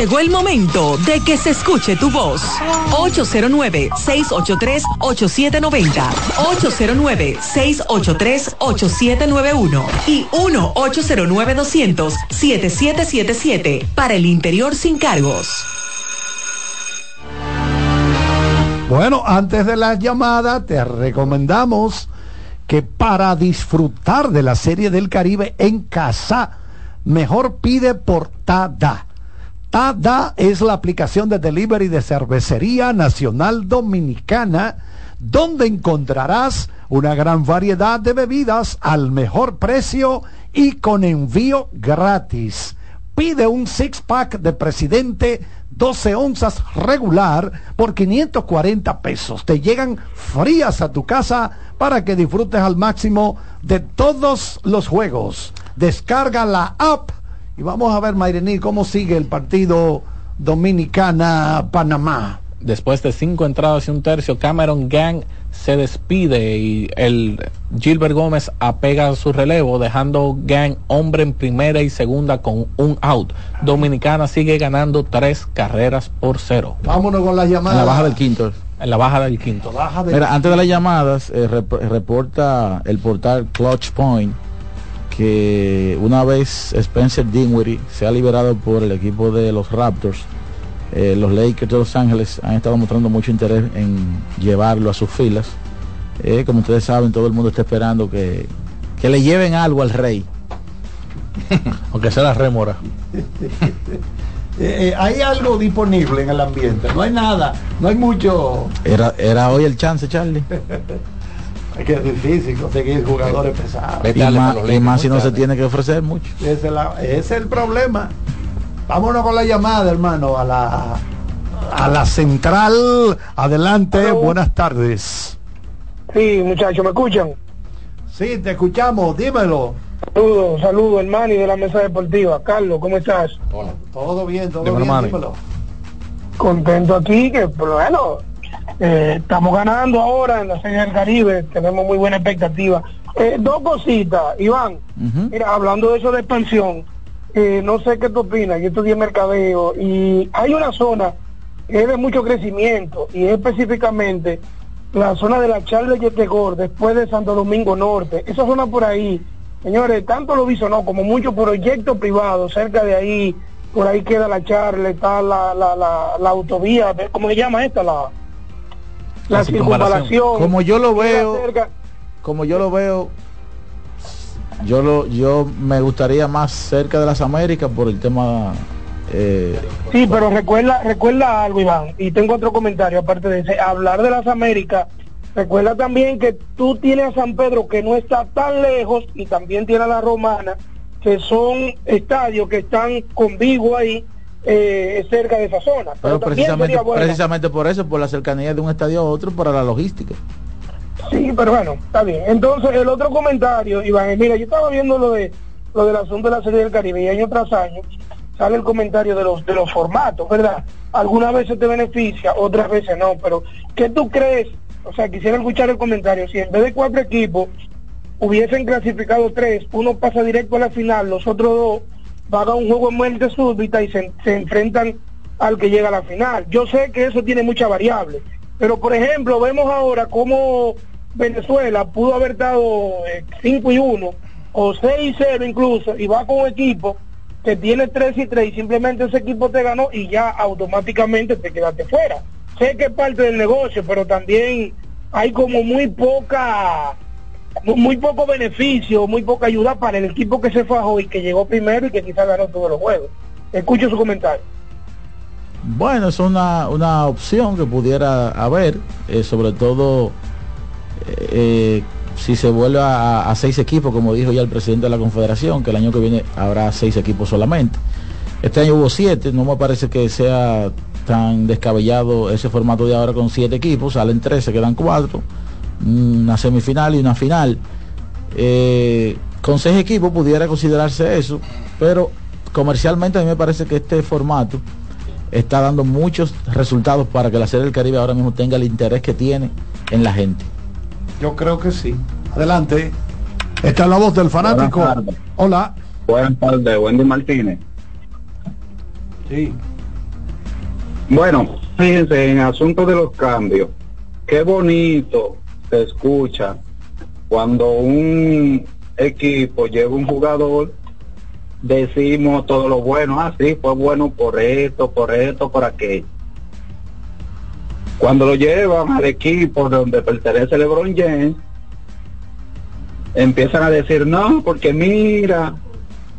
Llegó el momento de que se escuche tu voz. 809-683-8790. 809-683-8791. Y 1-809-200-7777. Para el interior sin cargos. Bueno, antes de la llamada, te recomendamos que para disfrutar de la Serie del Caribe en casa, mejor pide por Tada. Es la aplicación de delivery de cervecería nacional dominicana, donde encontrarás una gran variedad de bebidas al mejor precio y con envío gratis. Pide un six pack de presidente 12 onzas regular por 540 pesos. Te llegan frías a tu casa para que disfrutes al máximo de todos los juegos. Descarga la app y vamos a ver, Mayrení, cómo sigue el partido Dominicana-Panamá. Después de cinco entradas y un tercio, Cameron Gang se despide y el Gilbert Gómez apega su relevo, dejando Gang hombre en primera y segunda con un out. Dominicana sigue ganando tres carreras por cero. Vámonos con las llamadas. En la baja del quinto. En la baja del quinto. Baja del Mira, antes de las llamadas, eh, rep- reporta el portal Clutch Point que una vez Spencer Dinwiddie se ha liberado por el equipo de los Raptors, eh, los Lakers de Los Ángeles han estado mostrando mucho interés en llevarlo a sus filas. Eh, como ustedes saben, todo el mundo está esperando que, que le lleven algo al rey. Aunque sea la rémora. Eh, eh, hay algo disponible en el ambiente, no hay nada, no hay mucho. Era, era hoy el chance, Charlie. Es que es difícil conseguir jugadores pesados. Y más, y más si no se tiene que ofrecer mucho. Ese es, la- ese es el problema. Vámonos con la llamada, hermano, a la a la central. Adelante, buenas tardes. Sí, muchachos, ¿me escuchan? Sí, te escuchamos, dímelo. Saludos, saludos, hermano, y de la mesa deportiva. Carlos, ¿cómo estás? Hola. Todo bien, todo Dímelo, bien, Manny. dímelo. Contento aquí, que pero bueno, eh, estamos ganando ahora en la Serie del Caribe, tenemos muy buena expectativa. Eh, dos cositas, Iván. Mira, hablando de eso de expansión, eh, no sé qué tú opinas, yo estudié mercadeo y hay una zona que es de mucho crecimiento y es específicamente la zona de la Charles de Yetegor, después de Santo Domingo Norte, esa zona por ahí, señores, tanto lo visto no, como muchos proyectos privados cerca de ahí, por ahí queda la Charles, está la, la, la, la autovía, ¿cómo se llama esta? La, la, La circunvalación. Como yo lo veo, como yo lo veo, yo lo, yo me gustaría más cerca de las Américas por el tema eh, Sí, pero recuerda, recuerda algo, Iván, y tengo otro comentario aparte de ese. Hablar de las Américas, recuerda también que tú tienes a San Pedro que no está tan lejos y también tiene a la Romana, que son estadios que están con Vigo ahí, eh, cerca de esa zona. pero precisamente, precisamente por eso, por la cercanía de un estadio a otro, para la logística. Sí, pero bueno, está bien. Entonces, el otro comentario, Iván, mira, yo estaba viendo lo de lo del asunto de la Serie del Caribe y año tras año sale el comentario de los de los formatos, ¿verdad? Algunas veces te beneficia, otras veces no, pero ¿qué tú crees? O sea, quisiera escuchar el comentario. Si en vez de cuatro equipos hubiesen clasificado tres, uno pasa directo a la final, los otros dos van a un juego en muerte súbita y se, enfrentan al que llega a la final. Yo sé que eso tiene muchas variables, pero por ejemplo, vemos ahora cómo Venezuela pudo haber dado 5 y 1 o 6 y 0 incluso y va con un equipo que tiene 3 y 3 y simplemente ese equipo te ganó y ya automáticamente te quedaste fuera. Sé que es parte del negocio, pero también hay como muy poca muy poco beneficio, muy poca ayuda para el equipo que se fajó y que llegó primero y que quizás ganó todos los juegos. Escucho su comentario. Bueno, es una, una opción que pudiera haber, eh, sobre todo eh, si se vuelve a, seis equipos, como dijo ya el presidente de la Confederación, que el año que viene habrá seis equipos solamente. Este año hubo siete, no me parece que sea tan descabellado ese formato de ahora con siete equipos, salen tres, quedan cuatro una semifinal y una final. Eh, con seis equipos pudiera considerarse eso, pero comercialmente a mí me parece que este formato está dando muchos resultados para que la Serie del Caribe ahora mismo tenga el interés que tiene en la gente. Yo creo que sí. Adelante. Esta es la voz del fanático. Hola. Buenas tardes, Wendy Martínez. Sí. Bueno, fíjense, en asunto de los cambios, qué bonito se escucha cuando un equipo lleva un jugador decimos todo lo bueno así ah, fue bueno por esto por esto por aquello cuando lo llevan al equipo donde pertenece LeBron James empiezan a decir no porque mira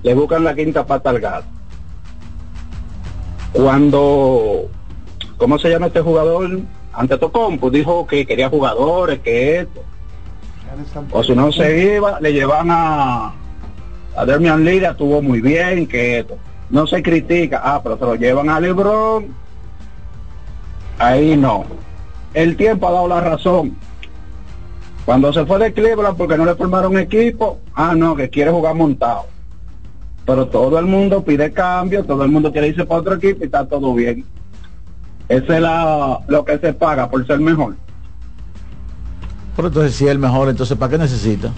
le buscan la quinta pata al gato cuando ¿cómo se llama este jugador? Ante Tocompo dijo que quería jugadores, que esto. O si no se iba, le llevan a, a Dermian Lira, estuvo muy bien, que esto. No se critica, ah, pero se lo llevan a Lebron. Ahí no. El tiempo ha dado la razón. Cuando se fue de Cleveland porque no le formaron equipo, ah, no, que quiere jugar montado. Pero todo el mundo pide cambio, todo el mundo quiere irse para otro equipo y está todo bien. Eso es lo que se paga por ser mejor. Pero entonces si es el mejor, entonces ¿para qué necesita?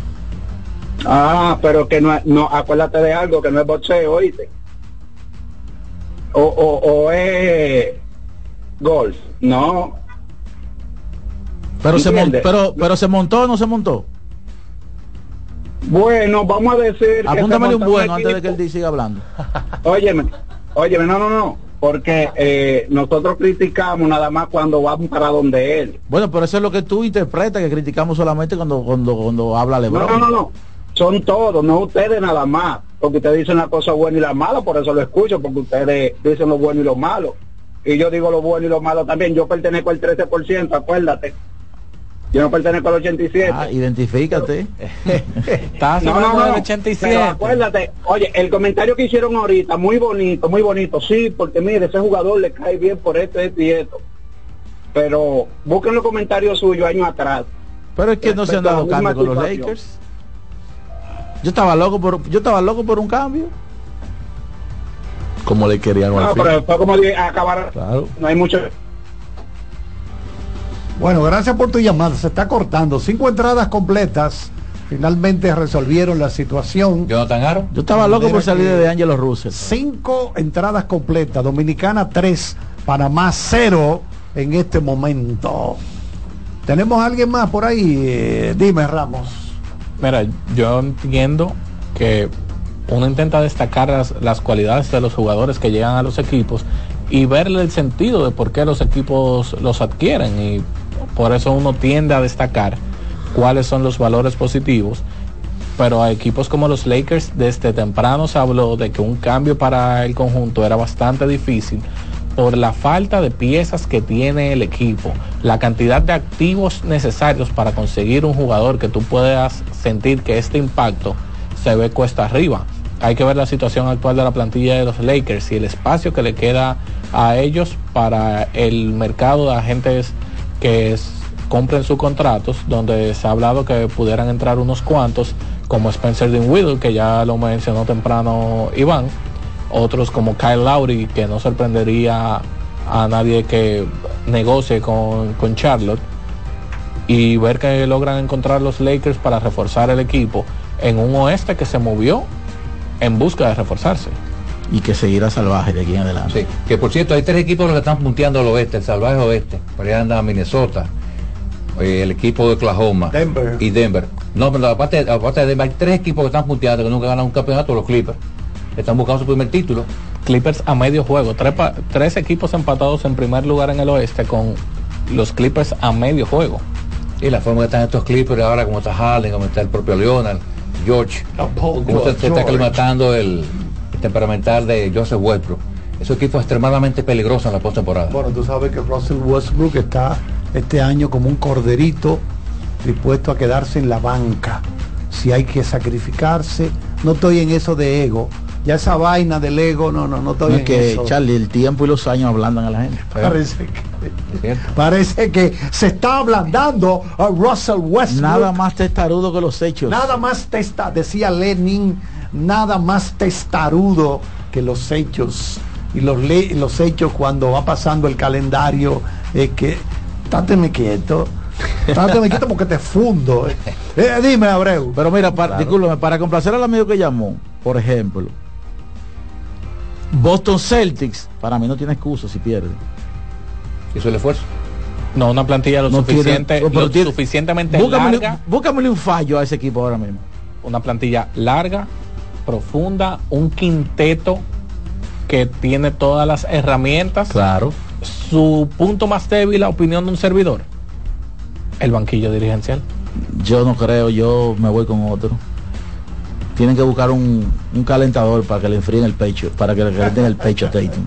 Ah, pero que no, no acuérdate de algo, que no es boxeo, oíste. O, o, o es golf, no. Pero se, pero, pero se montó o no se montó. Bueno, vamos a decir. Apúntamele un bueno antes de que él siga hablando. óyeme, óyeme, no, no, no porque eh, nosotros criticamos nada más cuando vamos para donde él. Bueno, pero eso es lo que tú interpretas, que criticamos solamente cuando cuando cuando habla Lebron. No, no, no, son todos, no ustedes nada más, porque ustedes dicen la cosa buena y la mala, por eso lo escucho, porque ustedes dicen lo bueno y lo malo. Y yo digo lo bueno y lo malo también, yo pertenezco al 13%, acuérdate. Yo no pertenezco al 87. Ah, identifícate. Estás no, no, no, 87. acuérdate, oye, el comentario que hicieron ahorita, muy bonito, muy bonito. Sí, porque mire, ese jugador le cae bien por esto, esto y esto. Pero busquen los comentarios suyos años atrás. Pero es que no se han dado cambio con los Lakers. Yo estaba loco por, yo estaba loco por un cambio. Como le querían No, pero fue como acabar. Claro. No hay mucho bueno, gracias por tu llamada. Se está cortando. Cinco entradas completas. Finalmente resolvieron la situación. Yo estaba loco por salir de Angelo Russell. Cinco entradas completas. Dominicana 3, Panamá 0 en este momento. ¿Tenemos alguien más por ahí? Eh, dime, Ramos. Mira, yo entiendo que uno intenta destacar las, las, cualidades de los jugadores que llegan a los equipos y verle el sentido de por qué los equipos los adquieren. Y por eso uno tiende a destacar cuáles son los valores positivos. Pero a equipos como los Lakers, desde temprano se habló de que un cambio para el conjunto era bastante difícil por la falta de piezas que tiene el equipo, la cantidad de activos necesarios para conseguir un jugador que tú puedas sentir que este impacto se ve cuesta arriba. Hay que ver la situación actual de la plantilla de los Lakers y el espacio que le queda a ellos para el mercado de agentes que compren sus contratos, donde se ha hablado que pudieran entrar unos cuantos, como Spencer Dinwiddie, que ya lo mencionó temprano Iván, otros como Kyle Lowry, que no sorprendería a nadie que negocie con, con Charlotte, y ver que logran encontrar los Lakers para reforzar el equipo en un oeste que se movió en busca de reforzarse y que seguirá salvaje de aquí en adelante. Sí, que por cierto, hay tres equipos que están punteando al oeste, el salvaje oeste. Por ahí anda Minnesota, eh, el equipo de Oklahoma y Denver. No, pero aparte, aparte de Denver, hay tres equipos que están punteando que nunca ganan un campeonato, los Clippers. están buscando su primer título. Clippers a medio juego, tres, pa- tres equipos empatados en primer lugar en el oeste con los Clippers a medio juego. Y la forma que están estos Clippers ahora, como está Harden, como está el propio Leonard, George, como se, se está aclimatando el temperamental de Joseph Westbrook. Esos equipos extremadamente peligrosos en la postemporada. Bueno, tú sabes que Russell Westbrook está este año como un corderito dispuesto a quedarse en la banca. Si hay que sacrificarse, no estoy en eso de ego. Ya esa vaina del ego, no, no, no estoy No, es en que eso. Charlie, el tiempo y los años ablandan a la gente. Parece que, parece que se está ablandando a Russell Westbrook. Nada más testarudo que los hechos. Nada más testa, decía Lenin, nada más testarudo que los hechos. Y los, los hechos cuando va pasando el calendario, es que, táteme quieto, táteme quieto porque te fundo. eh. Eh, dime, Abreu. Pero mira, para, discúlpame, para complacer al amigo que llamó, por ejemplo, Boston Celtics, para mí no tiene excusa si pierde. Hizo el esfuerzo. No, una plantilla lo, No suficiente, lo tiene- suficientemente Búscamele, larga, búscamele un fallo a ese equipo ahora mismo. una plantilla larga, profunda, un quinteto que tiene todas las herramientas. Claro. Su punto más débil, la opinión de un servidor, el banquillo dirigencial. Yo no creo, yo me voy con otro. Tienen que buscar un, un calentador para que le enfríen el pecho, para que le calienten el pecho a Tatum.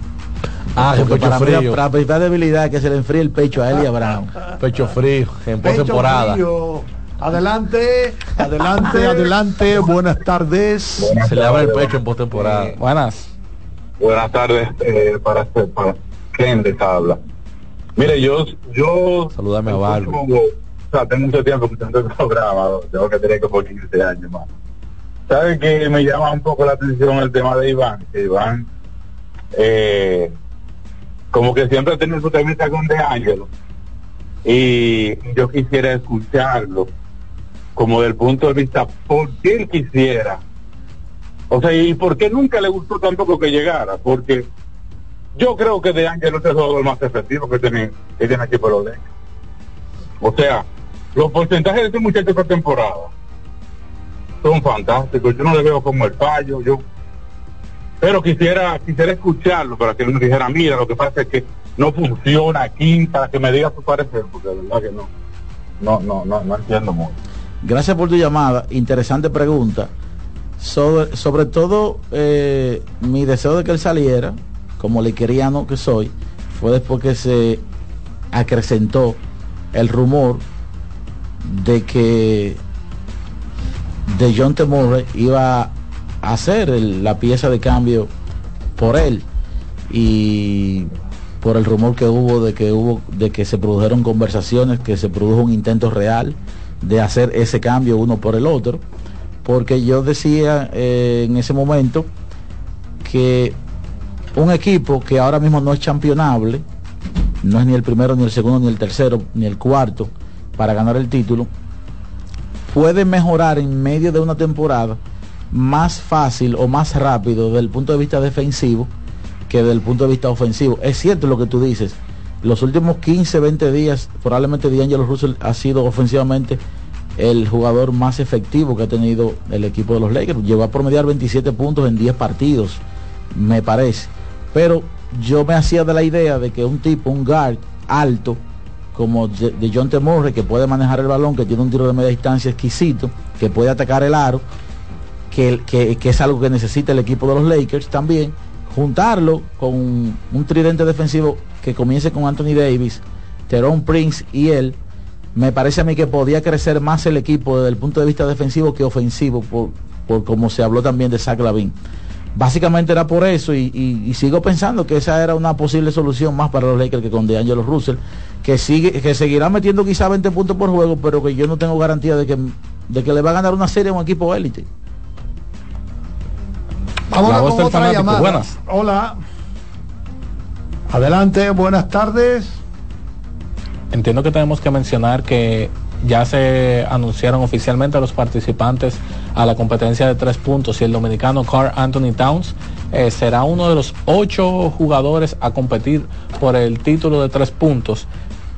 Ah, el Porque pecho para, frío. la- para la principal debilidad es que se le enfríe el pecho a él y a Brown. Pecho frío, en Pecho postemporada. frío. Adelante, adelante, adelante. Buenas tardes. Se le abre el pecho en postemporada. Buenas. Buenas tardes eh, para, para Ken les habla. Mire, yo, yo Saludame a Barbie. o sea, tengo mucho tiempo escuchando el programa, tengo que tener como 15 años más. ¿Saben que me llama un poco la atención el tema de Iván? Que Iván, eh, como que siempre tenido su entrevista con De Ángelo. Y yo quisiera escucharlo como del punto de vista por qué él quisiera. O sea, ¿y por qué nunca le gustó tampoco que llegara? Porque yo creo que De Ángelo es el jugador más efectivo que tiene, que tiene aquí por los Lakers. O sea, los porcentajes de este muchacho esta temporada son fantásticos. Yo no le veo como el fallo. Yo, pero quisiera quisiera escucharlo para que él me dijera, mira, lo que pasa es que no funciona aquí, para que me diga su parecer, porque de verdad que no, no, no, no, no entiendo mucho. Gracias por tu llamada. Interesante pregunta. Sobre, todo, eh, mi deseo de que él saliera, como liqueriano que soy, fue después que se acrecentó el rumor de que de John T. Iba a hacer la pieza de cambio por él y por el rumor que hubo de que hubo de que se produjeron conversaciones que se produjo un intento real de hacer ese cambio uno por el otro porque yo decía eh, en ese momento que un equipo que ahora mismo no es championable no es ni el primero ni el segundo ni el tercero ni el cuarto para ganar el título puede mejorar en medio de una temporada más fácil o más rápido desde el punto de vista defensivo que desde el punto de vista ofensivo. Es cierto lo que tú dices. Los últimos 15, 20 días, probablemente D'Angelo Russell ha sido ofensivamente el jugador más efectivo que ha tenido el equipo de los Lakers. Llegó a promediar 27 puntos en 10 partidos, me parece. Pero yo me hacía de la idea de que un tipo, un guard alto, como de, John T. Murray, que puede manejar el balón, que tiene un tiro de media distancia exquisito, que puede atacar el aro, que- que es algo que necesita el equipo de los Lakers también, juntarlo con un tridente defensivo que comience con Anthony Davis, Teron Prince y él, me parece a mí que podía crecer más el equipo desde el punto de vista defensivo que ofensivo, por, por como se habló también de Zach Lavin. Básicamente era por eso y, sigo pensando que esa era una posible solución más para los Lakers que con DeAngelo Russell, que sigue, que seguirá metiendo quizá 20 puntos por juego, pero que yo no tengo garantía de que, de que le va a ganar una serie a un equipo élite. Vamos La voz con del otra fanático, llamada. buenas. Hola. Adelante, buenas tardes. Entiendo que tenemos que mencionar que ya se anunciaron oficialmente los participantes a la competencia de tres puntos y el dominicano Carl Anthony Towns eh, será uno de los ocho jugadores a competir por el título de tres puntos.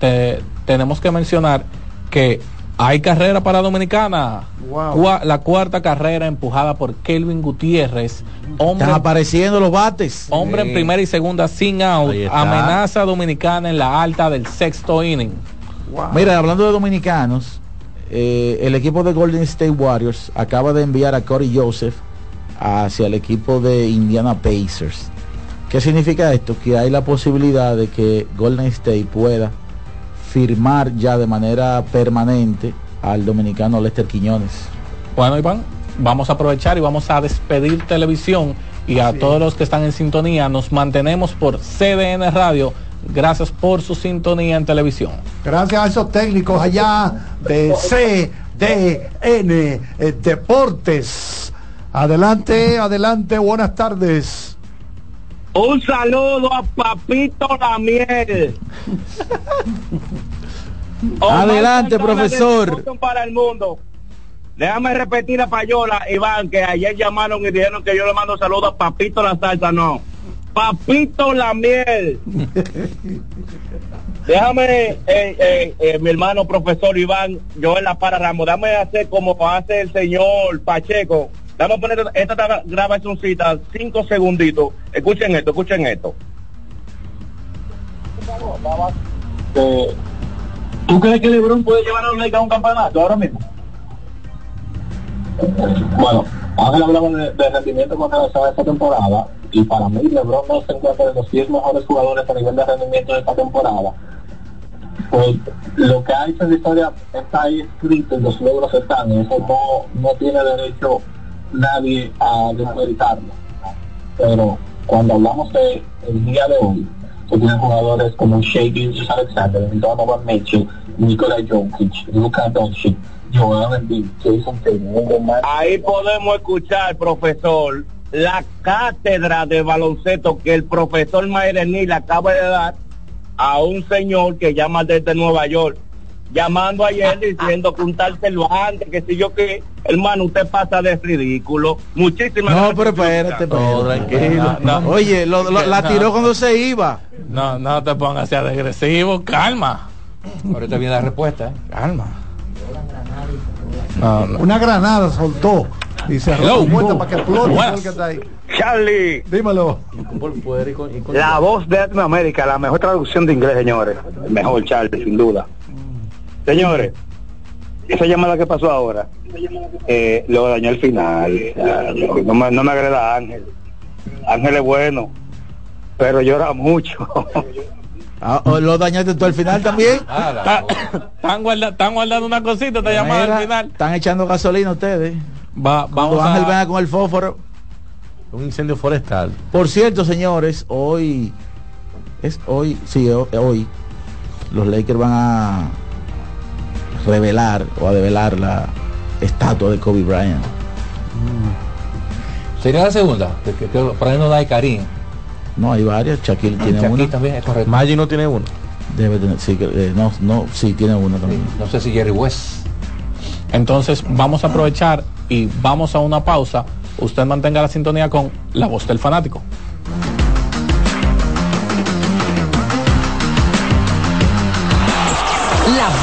Te- tenemos que mencionar que Hay carrera para Dominicana. La cuarta carrera empujada por Kelvin Gutiérrez. Hombre, Están apareciendo los bates. hombre en primera y segunda sin out. Amenaza dominicana en la alta del sexto inning. Mira, hablando de dominicanos, eh, el equipo de Golden State Warriors acaba de enviar a Corey Joseph hacia el equipo de Indiana Pacers. ¿Qué significa esto? Que hay la posibilidad de que Golden State pueda firmar ya de manera permanente al dominicano Lester Quiñones. Bueno, Iván, vamos a aprovechar y vamos a despedir televisión y a todos los que están en sintonía. Nos mantenemos por CDN Radio. Gracias por su sintonía en televisión. Gracias a esos técnicos allá de CDN eh, Deportes. Adelante, adelante, buenas tardes. Un saludo a Papito la miel. Adelante, profesor. para el mundo. Déjame repetir la payola, Iván, que ayer llamaron y dijeron que yo le mando saludos a Papito la salsa, no. Papito la miel. Déjame, eh, eh, eh, mi hermano profesor Iván, yo en la para Ramos, dame hacer como hace el señor Pacheco. Dame a poner esta gra- grabacióncita, cinco segunditos. Escuchen esto, escuchen esto. ¿Tú crees que LeBron puede llevar a los Lakers a un campeonato ahora mismo? Bueno, Ángel hablaba de, de rendimiento con relación a esta temporada y para mí LeBron no se encuentra en los 10 mejores jugadores a nivel de rendimiento de esta temporada. Pues lo que ha hecho en la historia está ahí escrito y los logros están, y eso no, no tiene derecho nadie a desmeritarlo. Pero cuando hablamos de el día de hoy, que tienen jugadores como Shea Gilgeous Alexander, Donovan Mitchell, Nikola Jokic, Luka Doncic, Joel Embiid, Jason Ahí podemos escuchar, profesor, la cátedra de baloncesto que el profesor Mayrení le acaba de dar a un señor que llama desde Nueva York, llamando ayer diciendo que un tal Cervantes, que si yo que, hermano, usted pasa de ridículo. Muchísimas No, gracias. pero espérate, No, espérate. tranquilo. No, no. Oye, lo- lo- la No. tiró cuando se iba. No, no te pongas así agresivo, calma. Ahorita viene la respuesta. ¿eh? Calma. No, no. Una granada soltó y la puerta para que explote Buenas. el que está ahí. Charlie, Dímelo. la voz de Latinoamérica, la mejor traducción de inglés, señores. Mejor, Charlie, sin duda. Señores, esa llamada que pasó ahora, eh, lo dañó el final. Ah, No me, no me agreda Ángel. Ángel es bueno, pero llora mucho. Ah, lo dañaste tú al final también. Ta- Están guarda- guardando una cosita, te Mira, al final. Están echando gasolina ustedes. Va, Cuando vamos Ángel a... venga con el fósforo. Un incendio forestal. Por cierto, señores, hoy es hoy, sí, ho- hoy los Lakers van a revelar o a develar la estatua de Kobe Bryant. Sería la segunda, que, que, que por ahí no da de Karim. No, hay varias. Shaquille tiene Shaquille una. también es correcto. Maggi no tiene uno. Debe tener, sí, que- eh, no, no, sí tiene una también. No sé si Jerry West. Entonces vamos a aprovechar y vamos a una pausa. Usted mantenga la sintonía con la voz del fanático.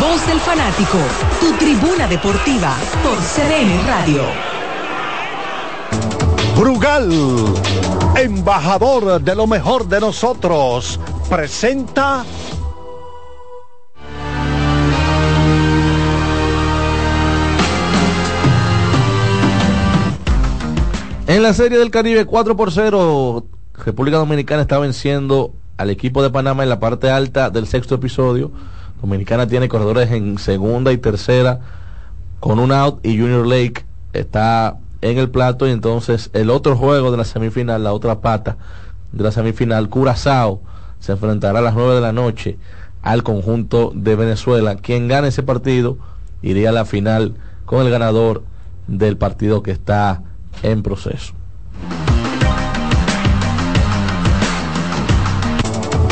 Voz del fanático, tu tribuna deportiva por CDN Radio. Brugal, embajador de lo mejor de nosotros, presenta En la serie del Caribe 4 por 0, República Dominicana está venciendo al equipo de Panamá en la parte alta del sexto episodio. Dominicana tiene corredores en segunda y tercera con un out y Junior Lake está en el plato y entonces el otro juego de la semifinal, la otra pata de la semifinal, Curazao se enfrentará a las 9 de la noche al conjunto de Venezuela. Quien gane ese partido iría a la final con el ganador del partido que está en proceso.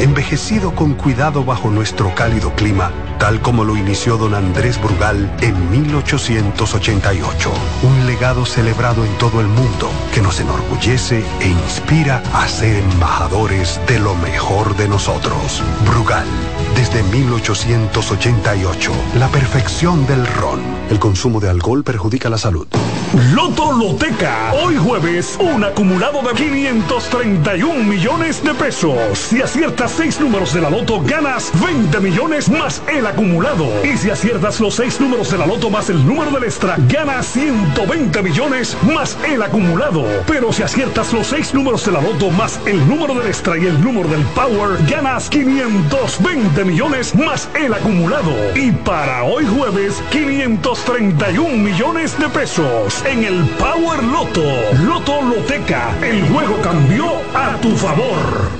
envejecido con cuidado bajo nuestro cálido clima, tal como lo inició don Andrés Brugal en 1888. Un legado celebrado en todo el mundo que nos enorgullece e inspira a ser embajadores de lo mejor de nosotros. Brugal, desde 1888, la perfección del ron. El consumo de alcohol perjudica la salud. Loto Loteca. Hoy jueves, un acumulado de 531 millones de pesos. Si aciertas seis números de la Loto, ganas 20 millones más el acumulado. Y si aciertas los seis números de la Loto más el número del extra, ganas 120 millones más el acumulado. Pero si aciertas los seis números de la Loto más el número del extra y el número del Power, ganas 520 millones más el acumulado. Y para hoy jueves, 531 millones de pesos en el Power Loto. Loto Loteca. El juego cambió a tu favor.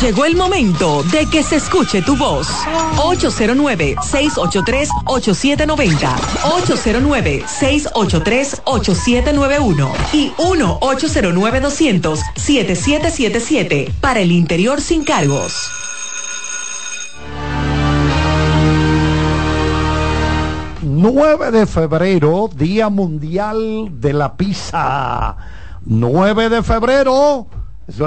Llegó el momento de que se escuche tu voz. 809-683-8790. 809-683-8791. Y 1-809-200-7777. Para el interior sin cargos. ...9 de febrero, Día Mundial de la Pizza. 9 de febrero,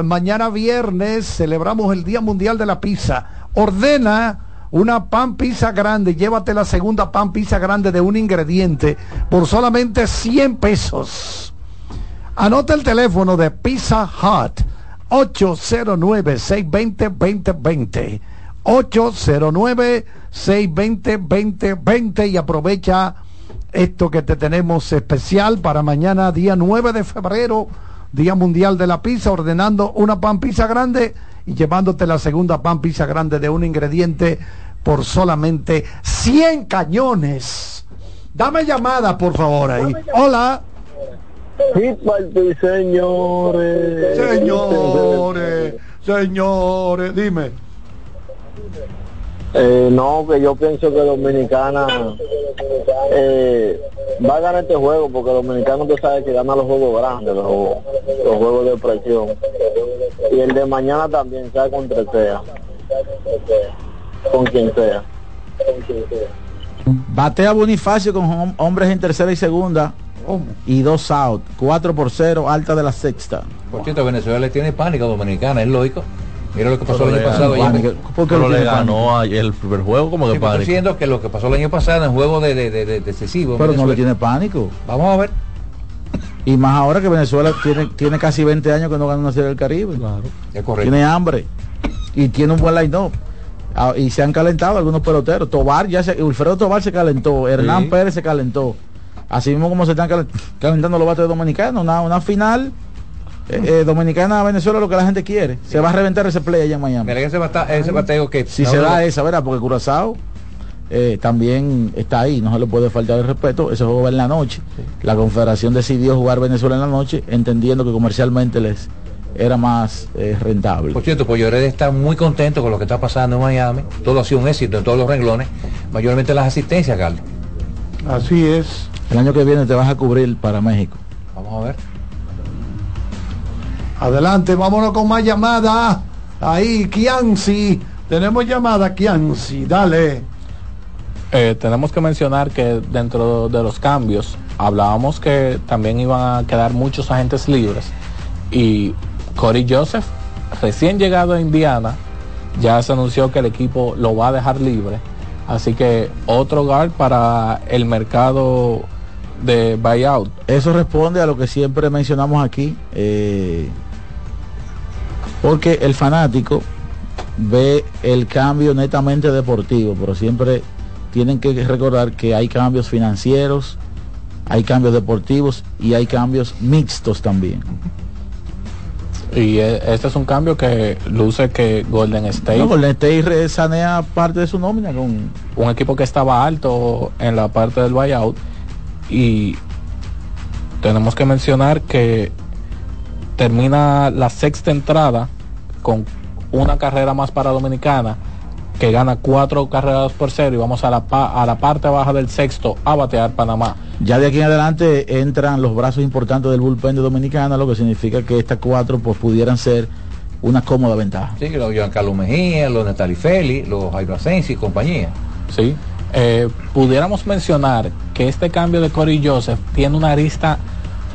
mañana viernes, celebramos el Día Mundial de la Pizza. Ordena una pan pizza grande, llévate la segunda pan pizza grande de un ingrediente por solamente 100 pesos. Anota el teléfono de Pizza Hut 809-620-2020. 809-620-2020 y aprovecha esto que te tenemos especial para mañana, día 9 de febrero Día Mundial de la Pizza, ordenando una pan pizza grande y llevándote la segunda pan pizza grande de un ingrediente por solamente 100 cañones. Dame llamada, por favor, ahí. Hola. señores. Señores, señores, dime. Eh, no, que yo pienso que Dominicana eh, va a ganar este juego porque Dominicano tú sabes que gana los juegos grandes, los, los juegos de presión. Y el de mañana también, sea contra sea. Con quien sea. Batea Bonifacio con hom- hombres en tercera y segunda. Y dos out. 4 por 0, alta de la sexta. Por cierto, Venezuela le tiene pánico a Dominicana, es lógico. Mira lo que pasó Pero el año pasado. ganó allá. pánico. ¿Por qué Pero le ganó ayer el primer juego como que Sí, estoy diciendo que lo que pasó el año pasado en juego de, de, Pero no le tiene pánico. Vamos a ver. Y más ahora que Venezuela tiene, tiene casi 20 años que no gana una serie del Caribe. Es correcto. Tiene hambre. Y tiene un buen line-up. Ah, y se han calentado algunos peloteros. Tobar ya se, Wilfredo Tobar se calentó. Hernán Sí. Pérez se calentó. Así mismo como se están calen- calentando los bates dominicanos. Una, una final eh, eh, dominicana a Venezuela lo que la gente quiere. Se va a reventar ese play allá en Miami. Mira ese, bata- ese bateo que... Si se da esa, ¿verdad? Porque Curazao eh, también está ahí, no se le puede faltar el respeto. Ese juego va en la noche. La Confederación decidió jugar Venezuela en la noche, entendiendo que comercialmente les era más eh, rentable. Por cierto, Pollo Heredia está muy contento con lo que está pasando en Miami. Todo ha sido un éxito en todos los renglones. Mayormente las asistencias, Carlos. Así es. El año que viene te vas a cubrir para México. Vamos a ver. Adelante, vámonos con más llamadas. Ahí, Kianci. Tenemos llamada, Kianci. Dale. Eh, tenemos que mencionar que dentro de los cambios hablábamos que también iban a quedar muchos agentes libres y Corey Joseph, recién llegado a Indiana, ya se anunció que el equipo lo va a dejar libre. Así que otro guard para el mercado de buyout. Eso responde a lo que siempre mencionamos aquí, eh, porque el fanático ve el cambio netamente deportivo, pero siempre tienen que recordar que hay cambios financieros, hay cambios deportivos y hay cambios mixtos también. Y e, este es un cambio que luce que Golden State. No, Golden State sanea parte de su nómina con un equipo que estaba alto en la parte del buyout. Y tenemos que mencionar que termina la sexta entrada con una carrera más para Dominicana que gana cuatro carreras por cero y vamos a la, a la parte baja del sexto a batear Panamá. Ya de aquí en adelante entran los brazos importantes del bullpen de Dominicana, lo que significa que estas cuatro pues pudieran ser una cómoda ventaja. Sí, los Giancarlo Mejía, los Natali Feli, los Jairo Asensi y compañía. Sí. Eh, pudiéramos mencionar que este cambio de Cory Joseph tiene una arista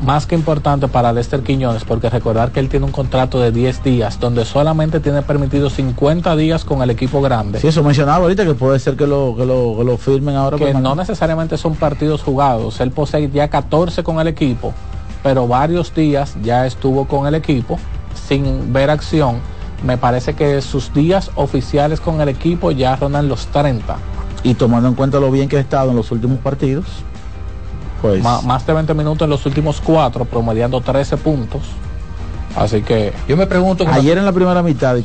más que importante para Lester Quiñones, porque recordar que él tiene un contrato de 10 días, donde solamente tiene permitido 50 días con el equipo grande. Sí, eso mencionaba ahorita que puede ser que lo, que lo, que lo firmen ahora. Que no necesariamente son partidos jugados. Él posee ya 14 con el equipo, pero varios días ya estuvo con el equipo sin ver acción. Me parece que sus días oficiales con el equipo ya rondan los 30. Y tomando en cuenta lo bien que ha estado en los últimos partidos, pues. más de 20 minutos en los últimos cuatro, promediando 13 puntos. Así que yo me pregunto. Ayer en la primera mitad,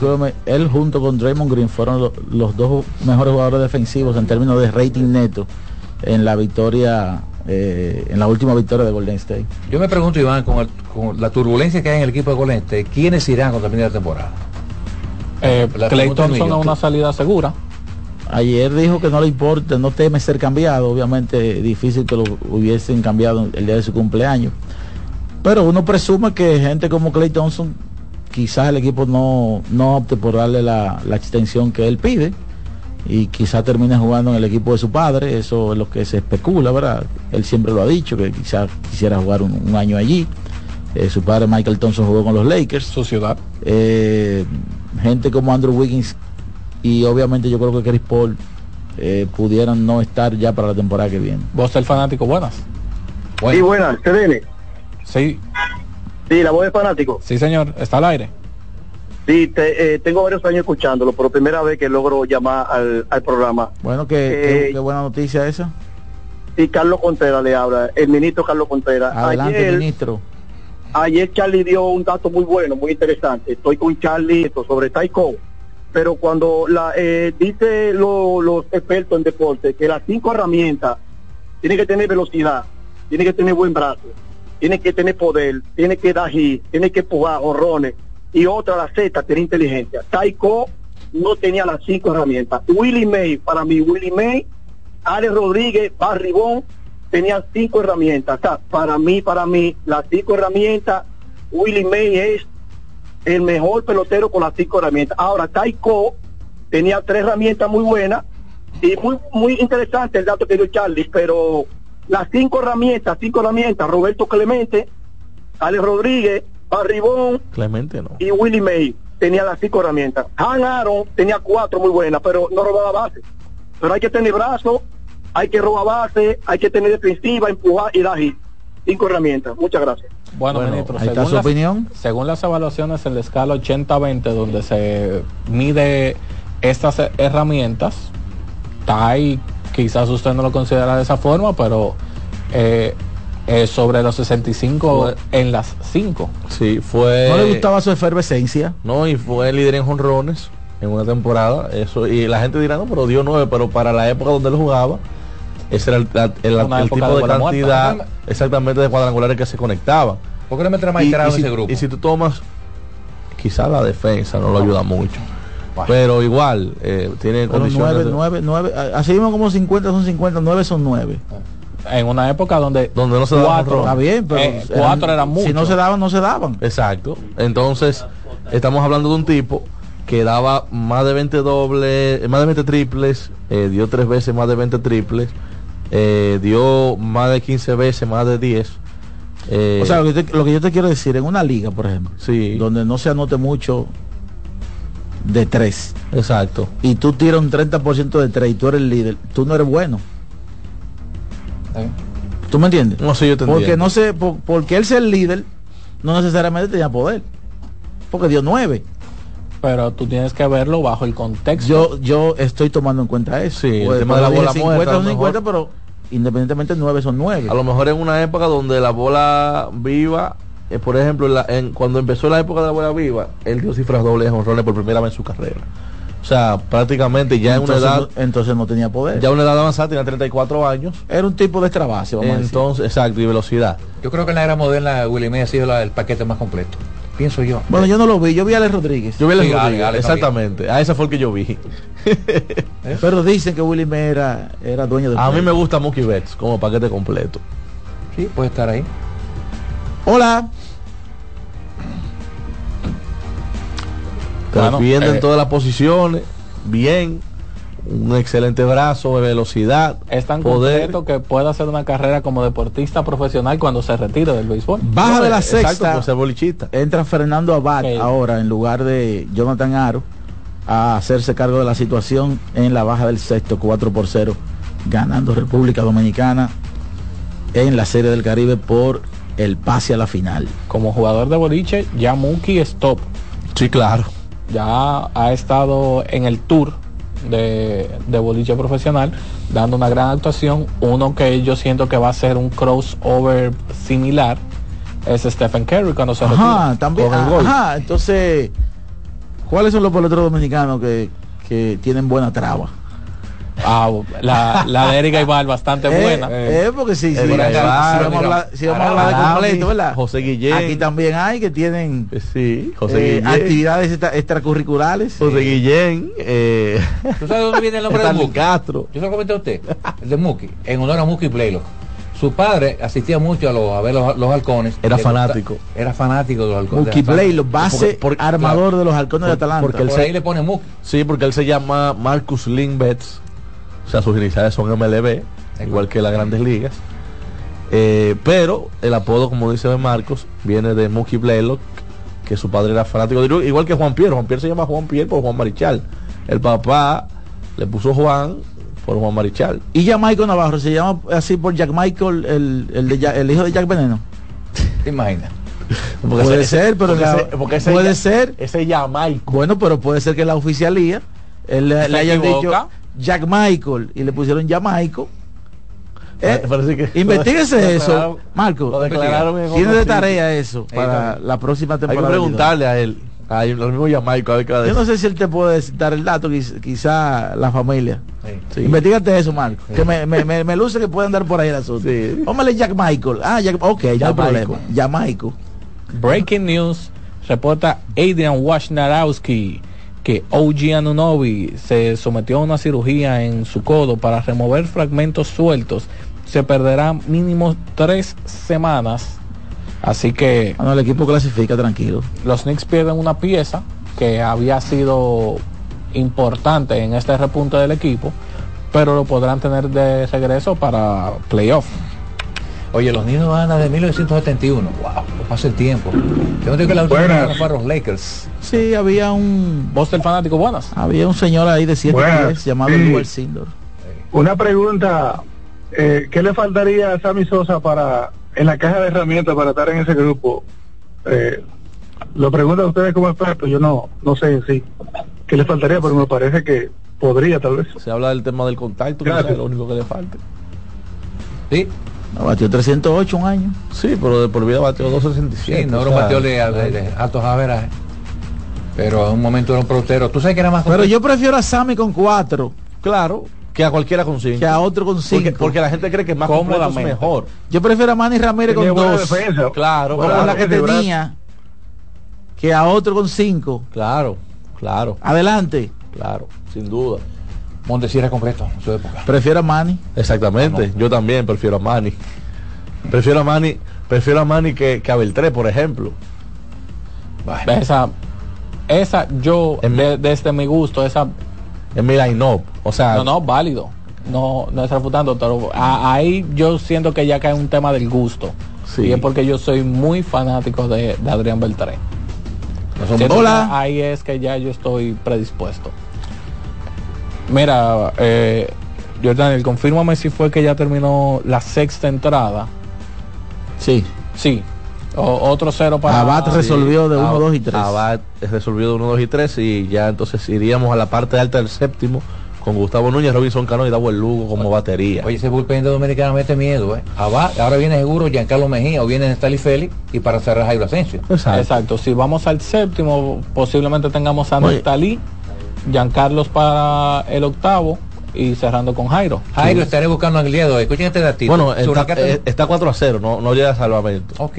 él junto con Draymond Green fueron los dos mejores jugadores defensivos en términos de rating neto en la victoria, eh, en la última victoria de Golden State. Yo me pregunto, Iván, con, la turbulencia que hay en el equipo de Golden State, ¿quiénes irán cuando termine la temporada? Eh, Clay Thompson a una salida segura. Ayer dijo que no le importa, no teme ser cambiado. Obviamente difícil que lo hubiesen cambiado el día de su cumpleaños. Pero uno presume que gente como Clay Thompson, quizás el equipo no, no opte por darle la, extensión que él pide y quizás termine jugando en el equipo de su padre. Eso es lo que se especula, ¿verdad? Él siempre lo ha dicho, que quizás quisiera jugar un, año allí. Eh, su padre Michael Thompson jugó con los Lakers. Su ciudad. Eh, gente como Andrew Wiggins y obviamente yo creo que Chris Paul eh, pudieran no estar ya para la temporada que viene. ¿Vos el fanático? Buenas. Sí, buenas, ¿se Sí. Sí, la voz de fanático. Sí, señor, está al aire. Sí, eh, tengo varios años escuchándolo, por primera vez que logro llamar al, programa. Bueno, qué, qué, buena noticia esa. Sí, Carlos Contreras le habla, el ministro Carlos Contreras. Adelante, ministro. Ayer Charlie dio un dato muy bueno, muy interesante. Estoy con Charlie sobre Taiko pero cuando la eh, dice los expertos en deporte que las cinco herramientas tiene que tener velocidad, tiene que tener buen brazo, tiene que tener poder, tiene que dar hit, tiene que empujar horrones y otra la Z tiene inteligencia. Taiko no tenía las cinco herramientas. Willie May, para mí Willie May, Alex Rodríguez, Barribón tenían cinco herramientas. O sea, para mí, para mí, las cinco herramientas, Willie May es el mejor pelotero con las cinco herramientas. Ahora, Taiko tenía tres herramientas muy buenas y muy, muy interesante el dato que dio Charlie, pero las cinco herramientas, cinco herramientas, Roberto Clemente, Alex Rodríguez, Barribón Clemente no. y Willie May tenía las cinco herramientas. Han Aaron tenía cuatro muy buenas, pero no robaba base. Pero hay que tener brazo, hay que robar base, hay que tener defensiva, empujar y dar hit. Cinco herramientas. Muchas gracias. Bueno, ministro, según, su las, opinión. según las evaluaciones en la escala 80-20, donde se mide estas herramientas, está ahí, quizás usted no lo considera de esa forma, pero eh, sobre los 65 en las 5. Sí, fue. ¿No le gustaba su efervescencia? No, y fue líder en jonrones en una temporada. Eso, y la gente dirá, no, pero dio 9, pero para la época donde él jugaba ese era el, tipo de, cantidad exactamente de cuadrangulares que se conectaban. ¿Por qué no meter más en ese grupo? Y si tú tomas, quizá la defensa no lo ayuda mucho. Pero igual, eh, tiene condiciones. 9, 9, así mismo como 50 son 50, 9 son 9. En una época donde, donde no se cuatro, Está bien, pero eh, cuatro eran, Si no se daban, no se daban. Exacto. Entonces, estamos hablando de un tipo que daba más de 20 dobles, más de 20 triples, eh, dio tres veces más de 20 triples, eh, dio más de 15 veces más de 10. eh, O sea, lo que, te- lo que yo te quiero decir, en una liga, por ejemplo, sí, donde no se anote mucho de tres, exacto. y tú tiras un 30% de tres y tú eres el líder, tú no eres bueno. ¿Tú me entiendes? No sé, yo te Porque entiendo. no sé, por- porque él ser el líder, no necesariamente tenía poder. Porque dio nueve. Pero tú tienes que verlo bajo el contexto. Yo, yo estoy tomando en cuenta eso. Sí, el tema de la bola dije muerta, 50 a lo son mejor. 50, pero independientemente nueve son nueve. A lo mejor en una época donde la bola viva, eh, por ejemplo, en la- en- cuando empezó la época de la bola viva, él dio cifras dobles de honrones por primera vez en su carrera. O sea, prácticamente ya en una entonces, edad, no, entonces no tenía poder. ya una edad avanzada, tenía 34 años. Era un tipo de extra base, vamos a decir. Entonces, exacto, y velocidad. Yo creo que en la era moderna Willie May ha sido la- el paquete más completo. Pienso yo. Bueno, yo no lo vi, yo vi a Alex Rodríguez. Yo vi a Alex Ale, Rodríguez, Ale exactamente. A ese fue el que yo vi. Pero dicen que Willy May era, era dueño de A mí me gusta Mookie Betts como paquete completo. Sí, puede estar ahí. Hola. Bueno, en eh, todas las posiciones, bien, un excelente brazo de velocidad, Es tan poder. completo que puede hacer una carrera como deportista profesional cuando se retire del béisbol. Baja No, de la exacto, sexta. por ser bolichista. Entra Fernando Abad ahora en lugar de Jonathan Aro a hacerse cargo de la situación en la baja del sexto 4 por 0 ganando República Dominicana en la Serie del Caribe por el pase a la final. Como jugador de boliche, ya Mookie es top. Sí, claro. Ya ha estado en el tour de, de boliche profesional, dando una gran actuación. Uno que yo siento que va a ser un crossover similar es Stephen Curry cuando se Ajá, retire. también. Con el gol. Ajá, entonces, ¿cuáles son los peloteros dominicanos que, que tienen buena traba? Ah, la, la de Erika Ibar bastante Eh, buena. eh, porque sí, sí, si vamos a hablar, si vamos a hablar de completo, ¿verdad? José Guillén. Aquí también hay que tienen Eh, Sí, José eh, Guillén. actividades extra- extracurriculares. José Guillén. Eh, ¿Tú sabes dónde viene el nombre de Mookie? Castro. Yo se lo comenté a usted, el de Mookie, en honor a Mookie Blaylock. Su padre asistía mucho a, los, a ver los, los halcones. Era gusta- fanático. Era fanático de los halcones. Mookie Blaylock, base Porque- porque- armador de los halcones de Atalanta. porque él Por se- ahí le pone Mookie. Sí, porque él se llama Marcus Lynn Betts. O sea, sus iniciales son MLB, igual que las grandes ligas. Eh, pero el apodo, como dice Marcos, viene de Mookie Blaylock, que su padre era fanático de igual que Juan Pierre. Juan Pierre se llama Juan Pierre por Juan Marichal. El papá le puso Juan por Juan Marichal. Y ya Michael Navarro se llama así por Jack Michael, el, el, de Ja- el hijo de Jack Veneno. ¿Te imaginas? Porque puede ese- ser, pero porque la- ese- porque ese puede ya- ser. Ese Jamaico. Bueno, pero puede ser que la oficialía él le, ¿Se le hayan dicho? Jack Michael y le pusieron Jamaico. Eh, Parece que- Investíguese lo eso, Marco. lo Tiene de tarea eso para la próxima Hay que temporada. preguntarle a él. A él, al mismo Jamaico, a ver qué va a Yo no sé si él te puede dar el dato, quiz- quizá la familia. Sí. Sí. Investígate eso, Marco. Que me, me, me, me luce que puede andar por ahí el asunto. Sí. Póngale Jack Michael. Ah, Jack, ok, ya no problema. Jamaico. Breaking news, reporta Adrian Wojnarowski que OG Anunobi se sometió a una cirugía en su codo para remover fragmentos sueltos. Se perderá mínimo tres semanas. Así que Ah, no, el equipo clasifica tranquilo. los Knicks pierden una pieza que había sido importante en este repunte del equipo, pero lo podrán tener de regreso para playoff. Oye, los niños van a de 1971. Wow, no pasa el tiempo. Tengo que decir que la última vez fueron los Lakers. Sí, había un ¿Vos del fanático buenas? había un señor ahí de 7 Buenas, pies llamado sí. Luel Sindor. Una pregunta, eh, ¿qué le faltaría a Sammy Sosa para en la caja de herramientas para estar en ese grupo? Eh, lo pregunto a ustedes como expertos, yo no no sé en sí qué le faltaría, pero me parece que podría tal vez. Se habla del tema del contacto, que es lo único que le falta. Sí, No, batió 308 un año. Sí, pero de por vida bateó 267. sí, no o era un sea, bateo de, de- de altos averajes. Pero en un momento era un pelotero. Tú sabes que era más Pero yo prefiero a Sammy con 4 Claro, que a cualquiera con cinco. que a otro con 5. porque, porque la gente cree que más es Cómodamente. mejor. Yo prefiero a Manny Ramírez Tenía con buena 2. defensa. Claro, la que tenía que a otro con 5. claro, claro, Adelante. claro, sin duda. Montesierra completo en su época. Prefiero a Manny. Exactamente, yo también prefiero a Manny. Prefiero a Manny, prefiero a Manny que, que a Beltré, por ejemplo. Bueno, Esa, esa yo, de- desde mi gusto, esa En mi line-up. O sea, no, no, válido. No, no es refutando, pero a- ahí yo siento que ya cae un tema del gusto. Sí. Y es porque yo soy muy fanático de, de Adrián Beltré. Hola. Ahí es que ya yo estoy predispuesto. Mira, eh, Jordaniel, confírmame si fue que ya terminó la sexta entrada. Sí. Sí. O- otro cero para Abad resolvió de 1, 2 y 3. Abad resolvió de 1, 2 y 3 y ya entonces iríamos a la parte alta del séptimo con Gustavo Núñez, Robinson Cano y Dawel Lugo como batería. Oye, ese bullpen de Dominicano mete miedo, ¿eh? Aba- ahora viene seguro Giancarlo Mejía o viene Stalin Félix y para cerrar Jairo Asensio. Exacto. Si vamos al séptimo, posiblemente tengamos a Nestalí, Giancarlos para el octavo y cerrando con Jairo. Jairo estaré buscando a Aguiliedo. Escuchen este datito. Bueno, Su está, rescate- eh, está 4 a 0, no, no llega a salvamento. Ok.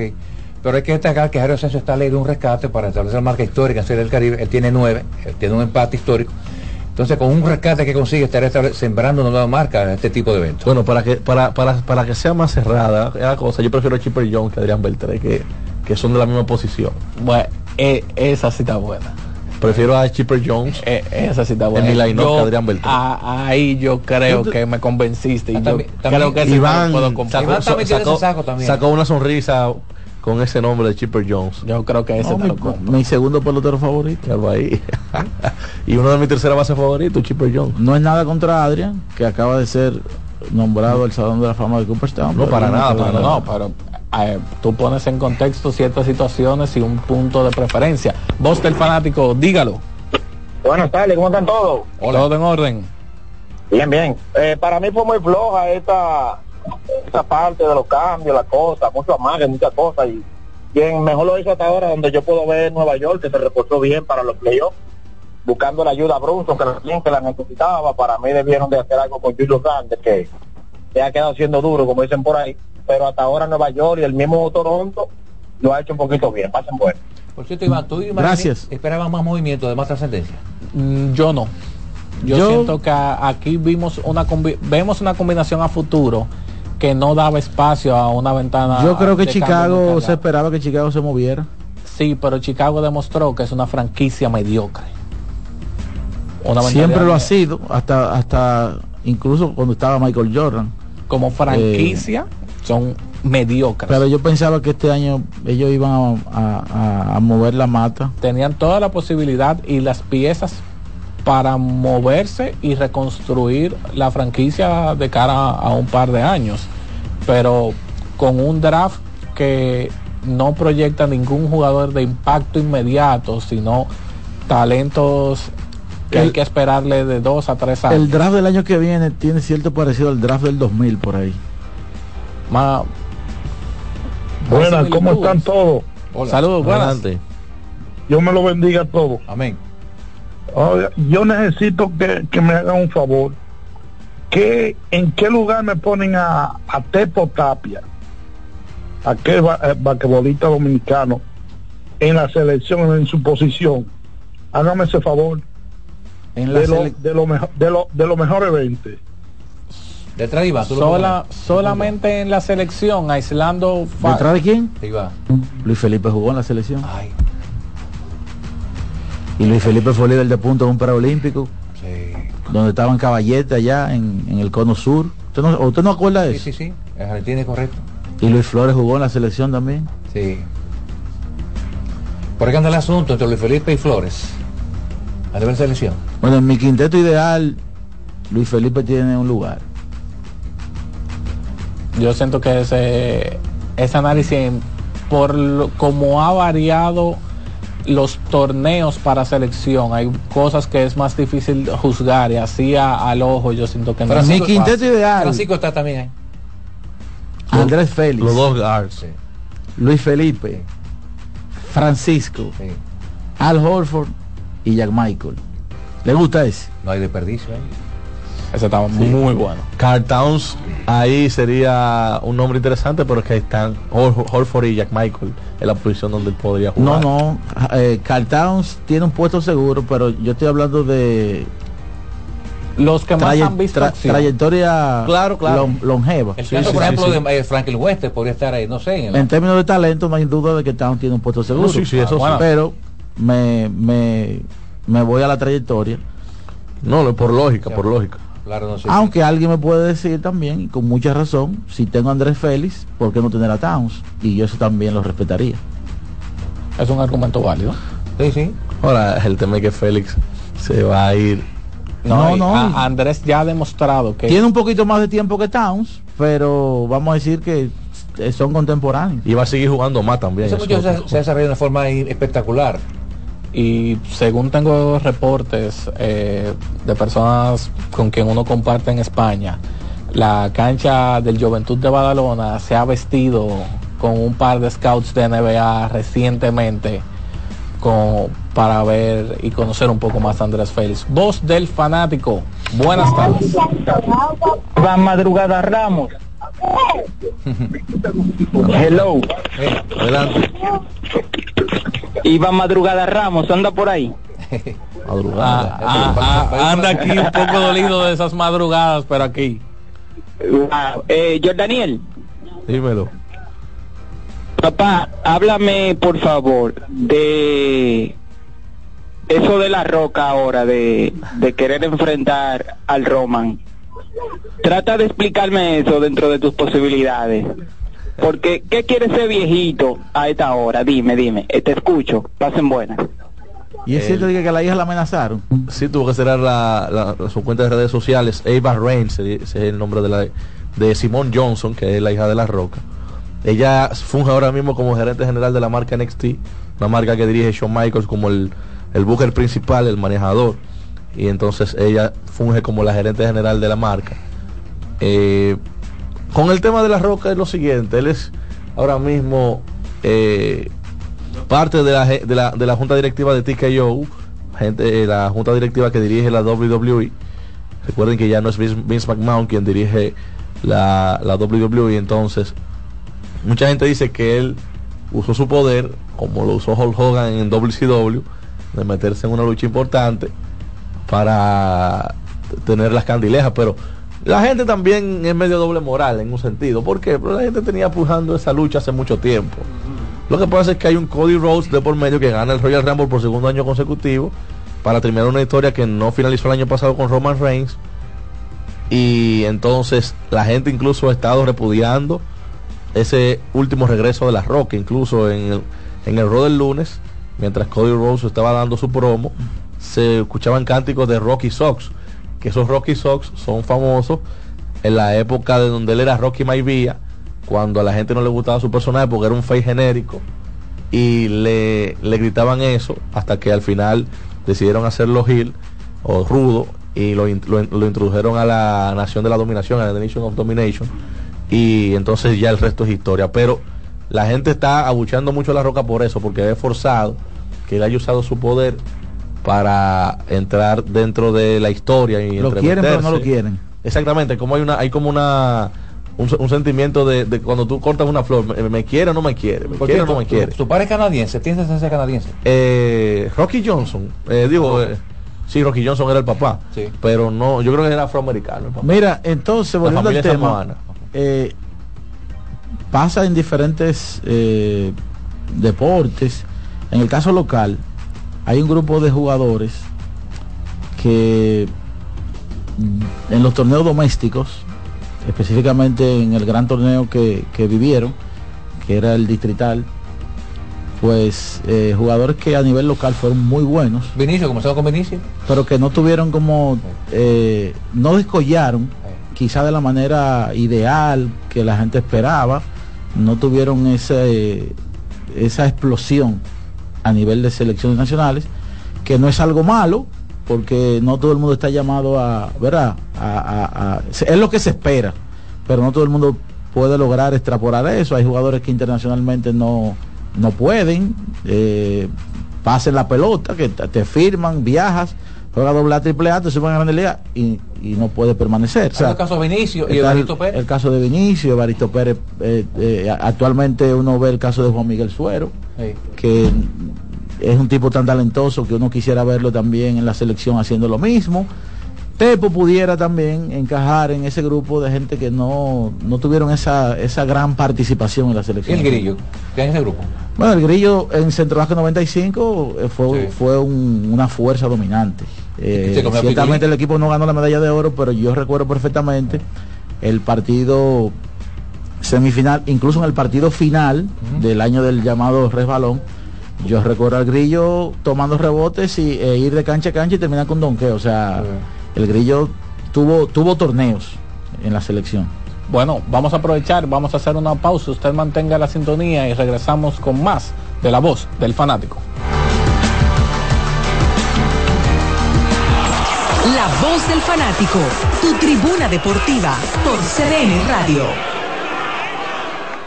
Pero hay que destacar que Jairo Asensio está ley de un rescate para establecer la marca histórica en Serie del Caribe. Él tiene nueve, él tiene un empate histórico. Entonces, con un rescate que consigue, estará sembrando una nueva marca en este tipo de eventos. Bueno, para que para, para, para que sea más cerrada la cosa, yo prefiero a Chipper Jones que a Adrián Beltré, que, que son de la misma posición. Bueno, eh, esa sí está buena. Prefiero a Chipper Jones Eh, esa sí está en buena. Yo- Adrián Beltré. a- ahí yo creo que me convenciste. Y yo también- creo que Iván puedo comprar. sacó, Iván también tiene sacó- ese saco también. sacó una sonrisa con ese nombre de Chipper Jones. Yo creo que ese No, te mi, lo compro. mi segundo pelotero favorito. Ahí. y uno de mis tercera base favoritos, Chipper Jones. No es nada contra Adrian, que acaba de ser nombrado al Salón de la Fama de Cooperstown. No, para nada, para No, no, pero eh, tú pones en contexto ciertas situaciones y un punto de preferencia. Vos del fanático, dígalo. Buenas tardes, ¿cómo están todos? Todo en orden. Bien, bien. Eh, para mí fue muy floja esta, esta parte de los cambios, la cosa, mucho amague, muchas cosas. Y quien mejor lo hizo hasta ahora, donde yo puedo ver Nueva York, que se reportó bien para los playoffs, buscando la ayuda a Brunson, que también que la necesitaba. Para mí debieron de hacer algo con Julio Grande, que se ha quedado siendo duro, como dicen por ahí. Pero hasta ahora Nueva York y el mismo Toronto lo ha hecho un poquito bien. Pasen bueno. Por cierto, Iván, tú y Gracias. esperaban más movimiento, de más trascendencia. Mm, Yo no. Yo, Yo- siento que a- aquí vimos una vemos una combinación a futuro que no daba espacio a una ventana. Yo creo que Chicago se esperaba que Chicago se moviera. Sí, pero Chicago demostró que es una franquicia mediocre. Una Siempre lo ha sido, hasta hasta incluso cuando estaba Michael Jordan. Como franquicia son mediocres. Pero yo pensaba que este año ellos iban a, a- a- a mover la mata. Tenían toda la posibilidad y las piezas para moverse y reconstruir la franquicia de cara a un par de años. Pero con un draft que no proyecta ningún jugador de impacto inmediato, sino talentos que hay que esperarle de dos a tres años. El draft del año que viene tiene cierto parecido al draft del 2000 por ahí. Más- Buenas, ¿cómo están todos? Saludos, buenas. Adelante. Dios me lo bendiga a todos. Amén. Oiga, yo necesito que, que me hagan un favor. ¿Qué, ¿En qué lugar me ponen a, a Tepo Tapia? A qué ba- eh, basquetbolista dominicano en la selección, en su posición. Hágame ese favor. En la De lo, de lo mejor de lo, de los mejores 20. Detrás de Iván, tú lo Sola, solamente en la selección, aislando ¿Detrás de quién? Luis Felipe jugó en la selección. Ay, Y Luis Felipe fue líder de puntos en un preolímpico, sí. donde estaban Caballete allá en, en el cono sur. ¿Usted no, ¿Usted no acuerda de Sí, eso? sí, sí. En Argentina es correcto. Y Luis Flores jugó en la selección también. Sí. Por qué anda el asunto entre Luis Felipe y Flores. A nivel selección. Bueno, en mi quinteto ideal, Luis Felipe tiene un lugar. Yo siento que ese, ese análisis por lo- como ha variado los torneos para selección hay cosas que es más difícil juzgar y así a- al ojo yo siento que no Mi es quinteto ideal, Francisco está también ahí. Andrés Félix, Los dos guards. Luis Felipe, Francisco, Sí. Al Horford y Jack Michael. ¿Le gusta ese? No hay desperdicio ahí. Ese estaba muy bueno Carl Towns ahí sería un nombre interesante, pero es que están Horford y Jack Michael en la posición donde él podría No, jugar. no. Eh, Carl Towns tiene un puesto seguro, pero yo estoy hablando de los que más han visto tra- acción. trayectoria Claro, claro. lon- longeva. El Sí, caso, sí, por sí, ejemplo, sí. de eh, Franklin West podría estar ahí, no sé. En el- En términos de talento, no hay duda de que Towns tiene un puesto seguro. No, sí, sí, eso sí. Pero me, me, me voy a la trayectoria. No, por lógica, por lógica. Aunque alguien me puede decir también, y con mucha razón, si tengo a Andrés Félix, ¿por qué no tener a Towns? Y yo eso también lo respetaría. Es un argumento válido. Sí, sí. Ahora, el tema es que Félix se va a ir. No, no. Andrés ya ha demostrado que. Tiene un poquito más de tiempo que Towns, pero vamos a decir que son contemporáneos. Y va a seguir jugando más también. Ese muchacho se, se ha desarrollado de una forma espectacular y según tengo reportes eh, de personas con quien uno comparte en España, la cancha del Juventud de Badalona se ha vestido con un par de scouts de NBA recientemente con, para ver y conocer un poco más a Andrés Félix. Voz del fanático. Buenas tardes. Va madrugada Ramos. Hello. adelante. Iba Madrugada Ramos, anda por ahí. Ah, ah, ah, anda aquí un poco dolido de esas madrugadas, pero aquí. Eh, Jordaniel. Dímelo. Papá, háblame por favor de eso de la roca ahora, de, de querer enfrentar al Roman. Trata de explicarme eso dentro de tus posibilidades. Porque, ¿qué quiere ese viejito a esta hora? Dime, dime. Eh, te escucho. Pasen buenas. ¿Y es cierto que la hija la amenazaron? Sí, tuvo que cerrar la, su cuenta de redes sociales. Ava Reigns, es el nombre de la de Simone Johnson, que es la hija de La Roca. Ella funge ahora mismo como gerente general de la marca NXT, una marca que dirige Shawn Michaels como el, el booker principal, el manejador. Y entonces ella funge como la gerente general de la marca. Eh, con el tema de la roca es lo siguiente, él es ahora mismo eh, parte de la, de, la, de la junta directiva de TKO, gente, la junta directiva que dirige la WWE. Recuerden que ya no es Vince McMahon quien dirige la, la WWE, entonces mucha gente dice que él usó su poder, como lo usó Hulk Hogan en WCW, de meterse en una lucha importante para tener las candilejas, pero la gente también es medio doble moral en un sentido. ¿Por qué? Porque la gente tenía pujando esa lucha hace mucho tiempo. Lo que pasa es que hay un Cody Rhodes de por medio que gana el Royal Rumble por segundo año consecutivo para terminar una historia que no finalizó el año pasado con Roman Reigns. Y entonces la gente incluso ha estado repudiando ese último regreso de la Roca, incluso en el, en el Raw lunes, mientras Cody Rhodes estaba dando su promo, se escuchaban cánticos de Rocky Sox que esos Rocky Sox son famosos en la época de donde él era Rocky Maivia, cuando a la gente no le gustaba su personaje porque era un face genérico y le, le gritaban eso hasta que al final decidieron hacerlo Hill o rudo y lo, lo, introdujeron a la nación de la dominación, a la Nation of Domination y entonces ya el resto es historia. Pero la gente está abucheando mucho la roca por eso, porque es forzado que él haya usado su poder para entrar dentro de la historia y lo quieren pero no lo quieren. Exactamente como hay una hay como una un, sentimiento de, cuando tú cortas una flor me, quiere o no me quiere me quiere o no me quiere tu, padre es canadiense tienes ser canadiense eh, Rocky Johnson eh, digo eh, sí Rocky Johnson era el papá sí. pero no yo creo que era afroamericano mira entonces volviendo al tema eh, pasa en diferentes deportes. En el caso local hay un grupo de jugadores que en los torneos domésticos, específicamente en el gran torneo que, vivieron, que era el distrital, pues eh, jugadores que a nivel local fueron muy buenos. Vinicio, comenzó con Vinicio. Pero que no tuvieron como, eh, no descollaron, quizá de la manera ideal que la gente esperaba, no tuvieron ese, esa explosión a nivel de selecciones nacionales, que no es algo malo, porque no todo el mundo está llamado a, ¿verdad? es lo que se espera, pero no todo el mundo puede lograr extrapolar eso. Hay jugadores que internacionalmente no, no pueden, eh, pasen la pelota, que te firman, viajas, juega doble A, triple A, te suben a Grande Liga y, y no puede permanecer. el caso de Vinicio y Evaristo Pérez. El caso de Vinicio, Evaristo Pérez, eh, eh, actualmente uno ve el caso de Juan Miguel Suero, que es un tipo tan talentoso que uno quisiera verlo también en la selección haciendo lo mismo. Tepo pudiera también encajar en ese grupo de gente que no, no tuvieron esa, esa gran participación en la selección. ¿Y el Grillo? ¿Qué es ese grupo? Bueno, el Grillo en Centro 95 eh, fue, fue un- una fuerza dominante. Eh, ciertamente Piculín. el equipo no ganó la medalla de oro, pero yo recuerdo perfectamente el partido semifinal, incluso en el partido final del año del llamado resbalón. Yo recuerdo al Grillo tomando rebotes y e ir de cancha a cancha y terminar con donqueo. O sea, el Grillo tuvo, tuvo torneos en la selección. Bueno, vamos a aprovechar, vamos a hacer una pausa. Usted mantenga la sintonía y regresamos con más de la voz del fanático. La voz del fanático, tu tribuna deportiva por CDN Radio.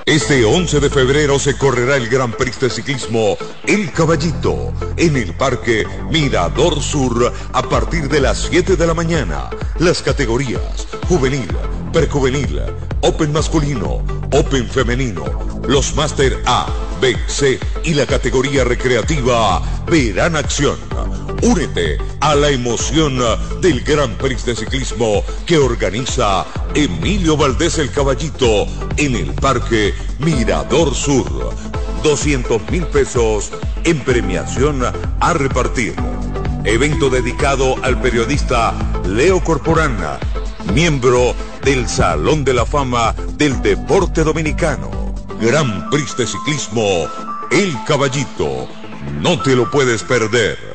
Este 11 de febrero se correrá el Gran Prix de Ciclismo El Caballito en el Parque Mirador Sur a partir de las 7 de la mañana. Las categorías juvenil, prejuvenil, Open masculino, Open femenino, los Máster A, B, C y la categoría recreativa verán acción. Únete a la emoción del Gran Prix de Ciclismo que organiza Emilio Valdés el Caballito en el Parque Mirador Sur. 200 mil pesos en premiación a repartir. Evento dedicado al periodista Leo Corporana, miembro del Salón de la Fama del Deporte Dominicano. Gran Prix de Ciclismo, El Caballito. No te lo puedes perder.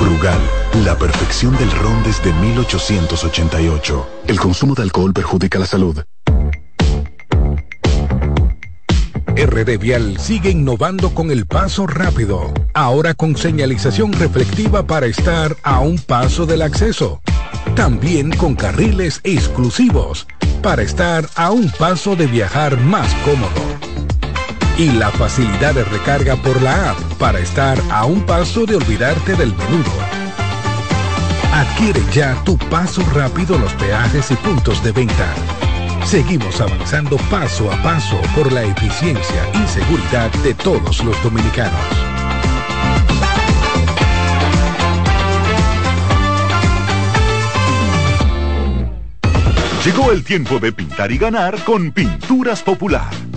Brugal, la perfección del ron desde 1888. El consumo de alcohol perjudica la salud. RD Vial sigue innovando con el paso rápido, ahora con señalización reflectiva para estar a un paso del acceso. También con carriles exclusivos para estar a un paso de viajar más cómodo. Y la facilidad de recarga por la app para estar a un paso de olvidarte del menudo. Adquiere ya tu paso rápido en los peajes y puntos de venta. Seguimos avanzando paso a paso por la eficiencia y seguridad de todos los dominicanos. Llegó el tiempo de pintar y ganar con Pinturas Popular.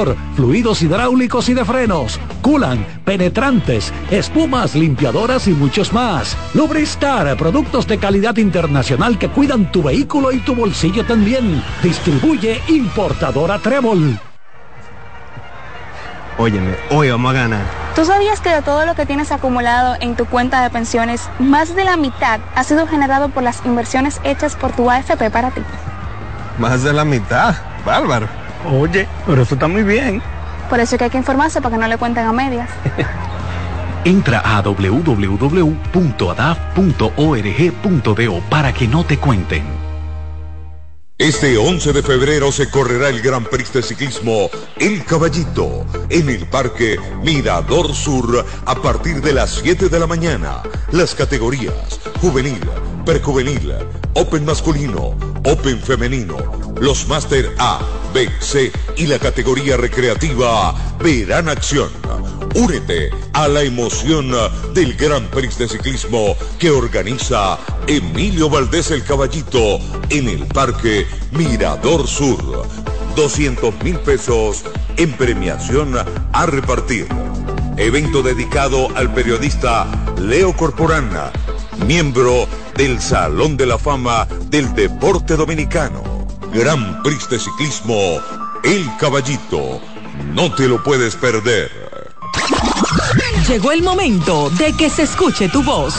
motor, fluidos hidráulicos y de frenos, culan, penetrantes, espumas, limpiadoras y muchos más. Lubristar, productos de calidad internacional que cuidan tu vehículo y tu bolsillo también. Distribuye importadora Trébol. Óyeme, hoy vamos a ganar. ¿Tú sabías que de todo lo que tienes acumulado en tu cuenta de pensiones, más de la mitad ha sido generado por las inversiones hechas por tu AFP para ti? Más de la mitad. Bárbaro. Oye, pero eso está muy bien. Por eso es que hay que informarse para que no le cuenten a medias. Entra a www.adaf.org.do para que no te cuenten. Este 11 de febrero se correrá el Gran Prix de Ciclismo El Caballito en el Parque Mirador Sur a partir de las 7 de la mañana. Las categorías juvenil, prejuvenil, Open masculino, Open femenino, los Máster A, B, C y la categoría recreativa verán acción. Únete a la emoción del Gran Prix de Ciclismo que organiza Emilio Valdés el Caballito en el Parque Mirador Sur. 200 mil pesos en premiación a repartir. Evento dedicado al periodista Leo Corporana, miembro del Salón de la Fama del Deporte Dominicano. Gran Prix de Ciclismo, El Caballito. No te lo puedes perder. Llegó el momento de que se escuche tu voz.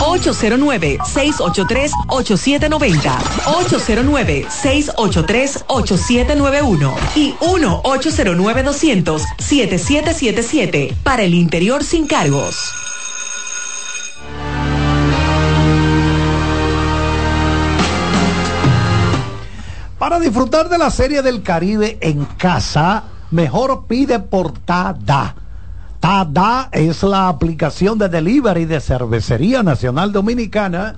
809-683-8790. 809-683-8791. Y 1-809-200-7777. Para el interior sin cargos. Para disfrutar de la Serie del Caribe en casa, mejor pide portada Tada es la aplicación de delivery de Cervecería Nacional Dominicana,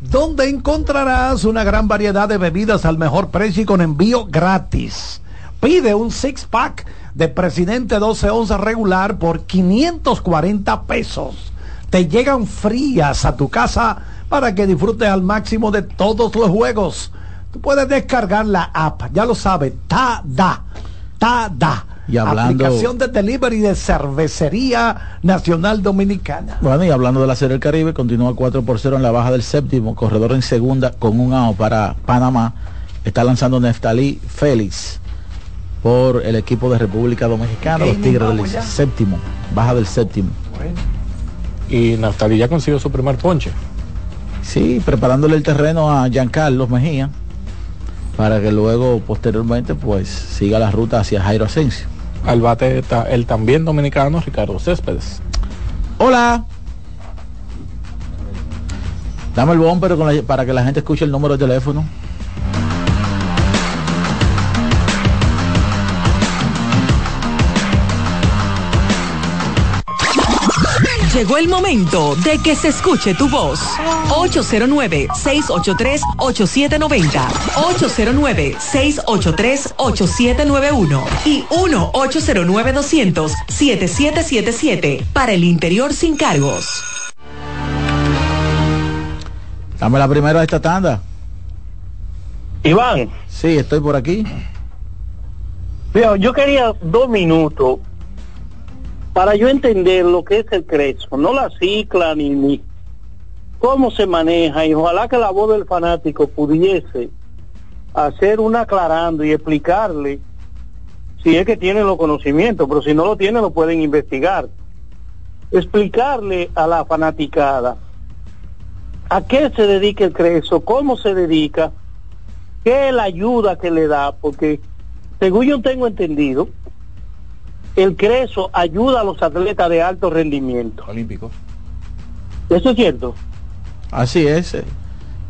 donde encontrarás una gran variedad de bebidas al mejor precio y con envío gratis. Pide un six pack de Presidente 12 onzas regular por 540 pesos. Te llegan frías a tu casa para que disfrutes al máximo de todos los juegos. Tú puedes descargar la app, ya lo sabes, Tada. Tada y hablando, aplicación de delivery de Cervecería Nacional Dominicana. Bueno, y hablando de la Serie del Caribe, continúa 4 por 0 en la baja del séptimo, corredor en segunda con un AO para Panamá. Está lanzando Neftalí Félix por el equipo de República Dominicana, los Tigres del séptimo, baja del séptimo. Y Neftalí ya consiguió su primer ponche. Sí, preparándole el terreno a Giancarlo Mejía para que luego posteriormente pues siga la ruta hacia Jairo Asensio. Al bate está el también dominicano Ricardo Céspedes. Hola. Dame el bumper para que la gente escuche el número de teléfono. Llegó el momento de que se escuche tu voz. 809-683-8790. 809-683-8791. Y 1-809-200-7777. Para el interior sin cargos. Dame la primera de esta tanda. Iván. Sí, estoy por aquí. yo quería dos minutos para yo entender lo que es el Crespo, no la cicla ni, ni cómo se maneja y ojalá que la voz del fanático pudiese hacer un aclarando y explicarle si es que tienen los conocimientos, pero si no lo tienen lo pueden investigar. Explicarle a la fanaticada a qué se dedica el Crespo, cómo se dedica, qué es la ayuda que le da, porque según yo tengo entendido, el CRESO ayuda a los atletas de alto rendimiento. Olímpicos. ¿Eso es cierto? Así es.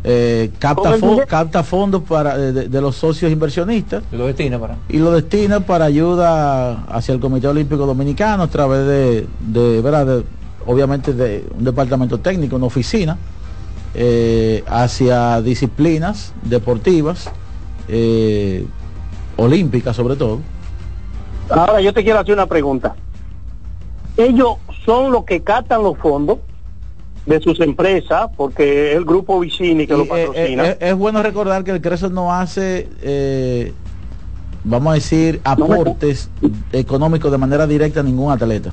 Eh, capta, capta, fondos para de, los socios inversionistas y lo destina para y lo destina para ayuda hacia el Comité Olímpico Dominicano a través de, de, ¿verdad? obviamente de un departamento técnico una oficina eh, hacia disciplinas deportivas eh, olímpicas sobre todo Ahora yo te quiero hacer una pregunta. Ellos son los que captan los fondos de sus empresas, porque es el grupo Vicini que lo eh, patrocina. Eh, es bueno recordar que el CRESO no hace, eh, vamos a decir, aportes económicos de manera directa a ningún atleta.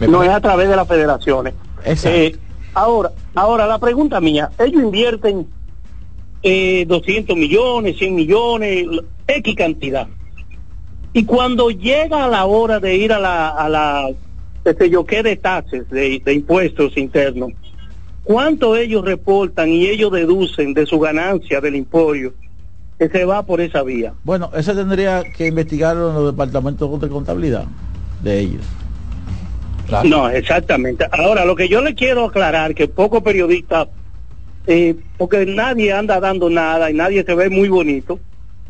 No es a través de las federaciones. ahora, ahora la pregunta mía, ellos invierten eh, 200 millones, 100 millones, X cantidad. Y cuando llega la hora de ir a la, a la este, yo qué de taxes, de, impuestos internos, ¿cuánto ellos reportan y ellos deducen de su ganancia del emporio que se va por esa vía. Bueno, eso tendría que investigarlo en los departamentos de contabilidad de ellos. No, exactamente. Ahora, lo que yo le quiero aclarar, que poco periodista, eh, porque nadie anda dando nada y nadie se ve muy bonito,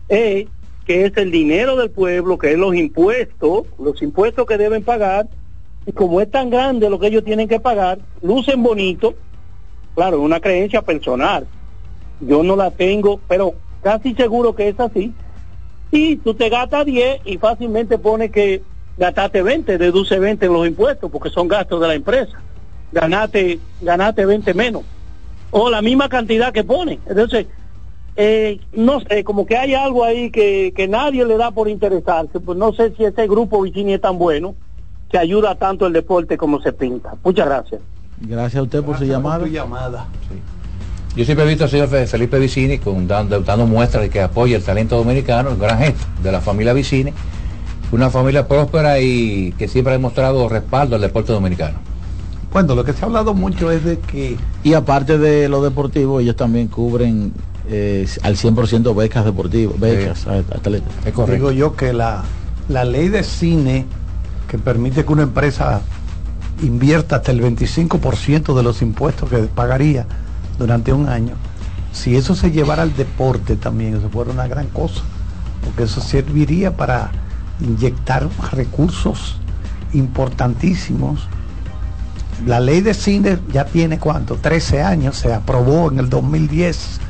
es que es el dinero del pueblo, que es los impuestos, los impuestos que deben pagar, y como es tan grande lo que ellos tienen que pagar, lucen bonito, claro, una creencia personal. Yo no la tengo, pero casi seguro que es así. Y tú te gastas 10 y fácilmente pone que gastaste 20, deduce 20 en los impuestos, porque son gastos de la empresa. Ganaste, ganaste 20 menos. O la misma cantidad que pone. Entonces, eh, no sé, como que hay algo ahí que, que nadie le da por interesarse. Pues no sé si ese grupo Vicini es tan bueno que ayuda tanto el deporte como se pinta. Muchas gracias. Gracias a usted por su llamada. llamada. Yo siempre he visto al señor Fe- Felipe Vicini con, dando, dando muestras de que apoya el talento dominicano, el gran gesto de la familia Vicini, una familia próspera y que siempre ha demostrado respaldo al deporte dominicano. Bueno, lo que se ha hablado mucho es de que Y aparte de lo deportivo, ellos también cubren eh, al 100% becas deportivas, becas a atletas. Digo yo que la, la ley de cine que permite que una empresa invierta hasta el 25% de los impuestos que pagaría durante un año, si eso se llevara al deporte también, eso fuera una gran cosa, porque eso serviría para inyectar recursos importantísimos. La ley de cine ya tiene cuánto, 13 años, se aprobó en el 2010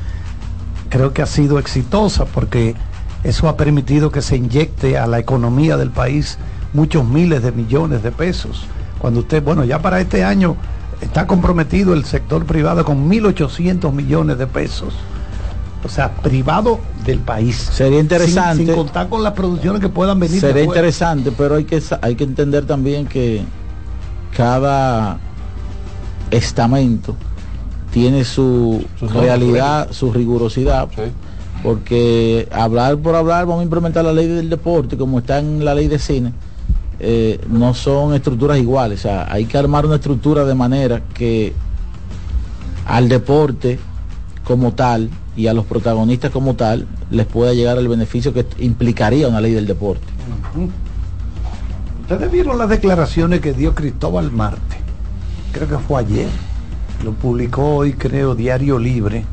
creo que ha sido exitosa porque eso ha permitido que se inyecte a la economía del país muchos miles de millones de pesos. Cuando usted, bueno, ya para este año está comprometido el sector privado con 1.800 millones de pesos. O sea, privado del país. Sería interesante. Sin, sin contar con las producciones que puedan venir. Sería interesante, pero hay que, hay que entender también que cada estamento tiene su realidad, su rigurosidad, porque hablar por hablar, vamos a implementar la ley del deporte como está en la ley de cine, eh, no son estructuras iguales, o sea, hay que armar una estructura de manera que al deporte como tal y a los protagonistas como tal les pueda llegar el beneficio que implicaría una ley del deporte. Ustedes vieron las declaraciones que dio Cristóbal Marte. Creo que fue ayer. Lo publicó hoy, creo, Diario Libre,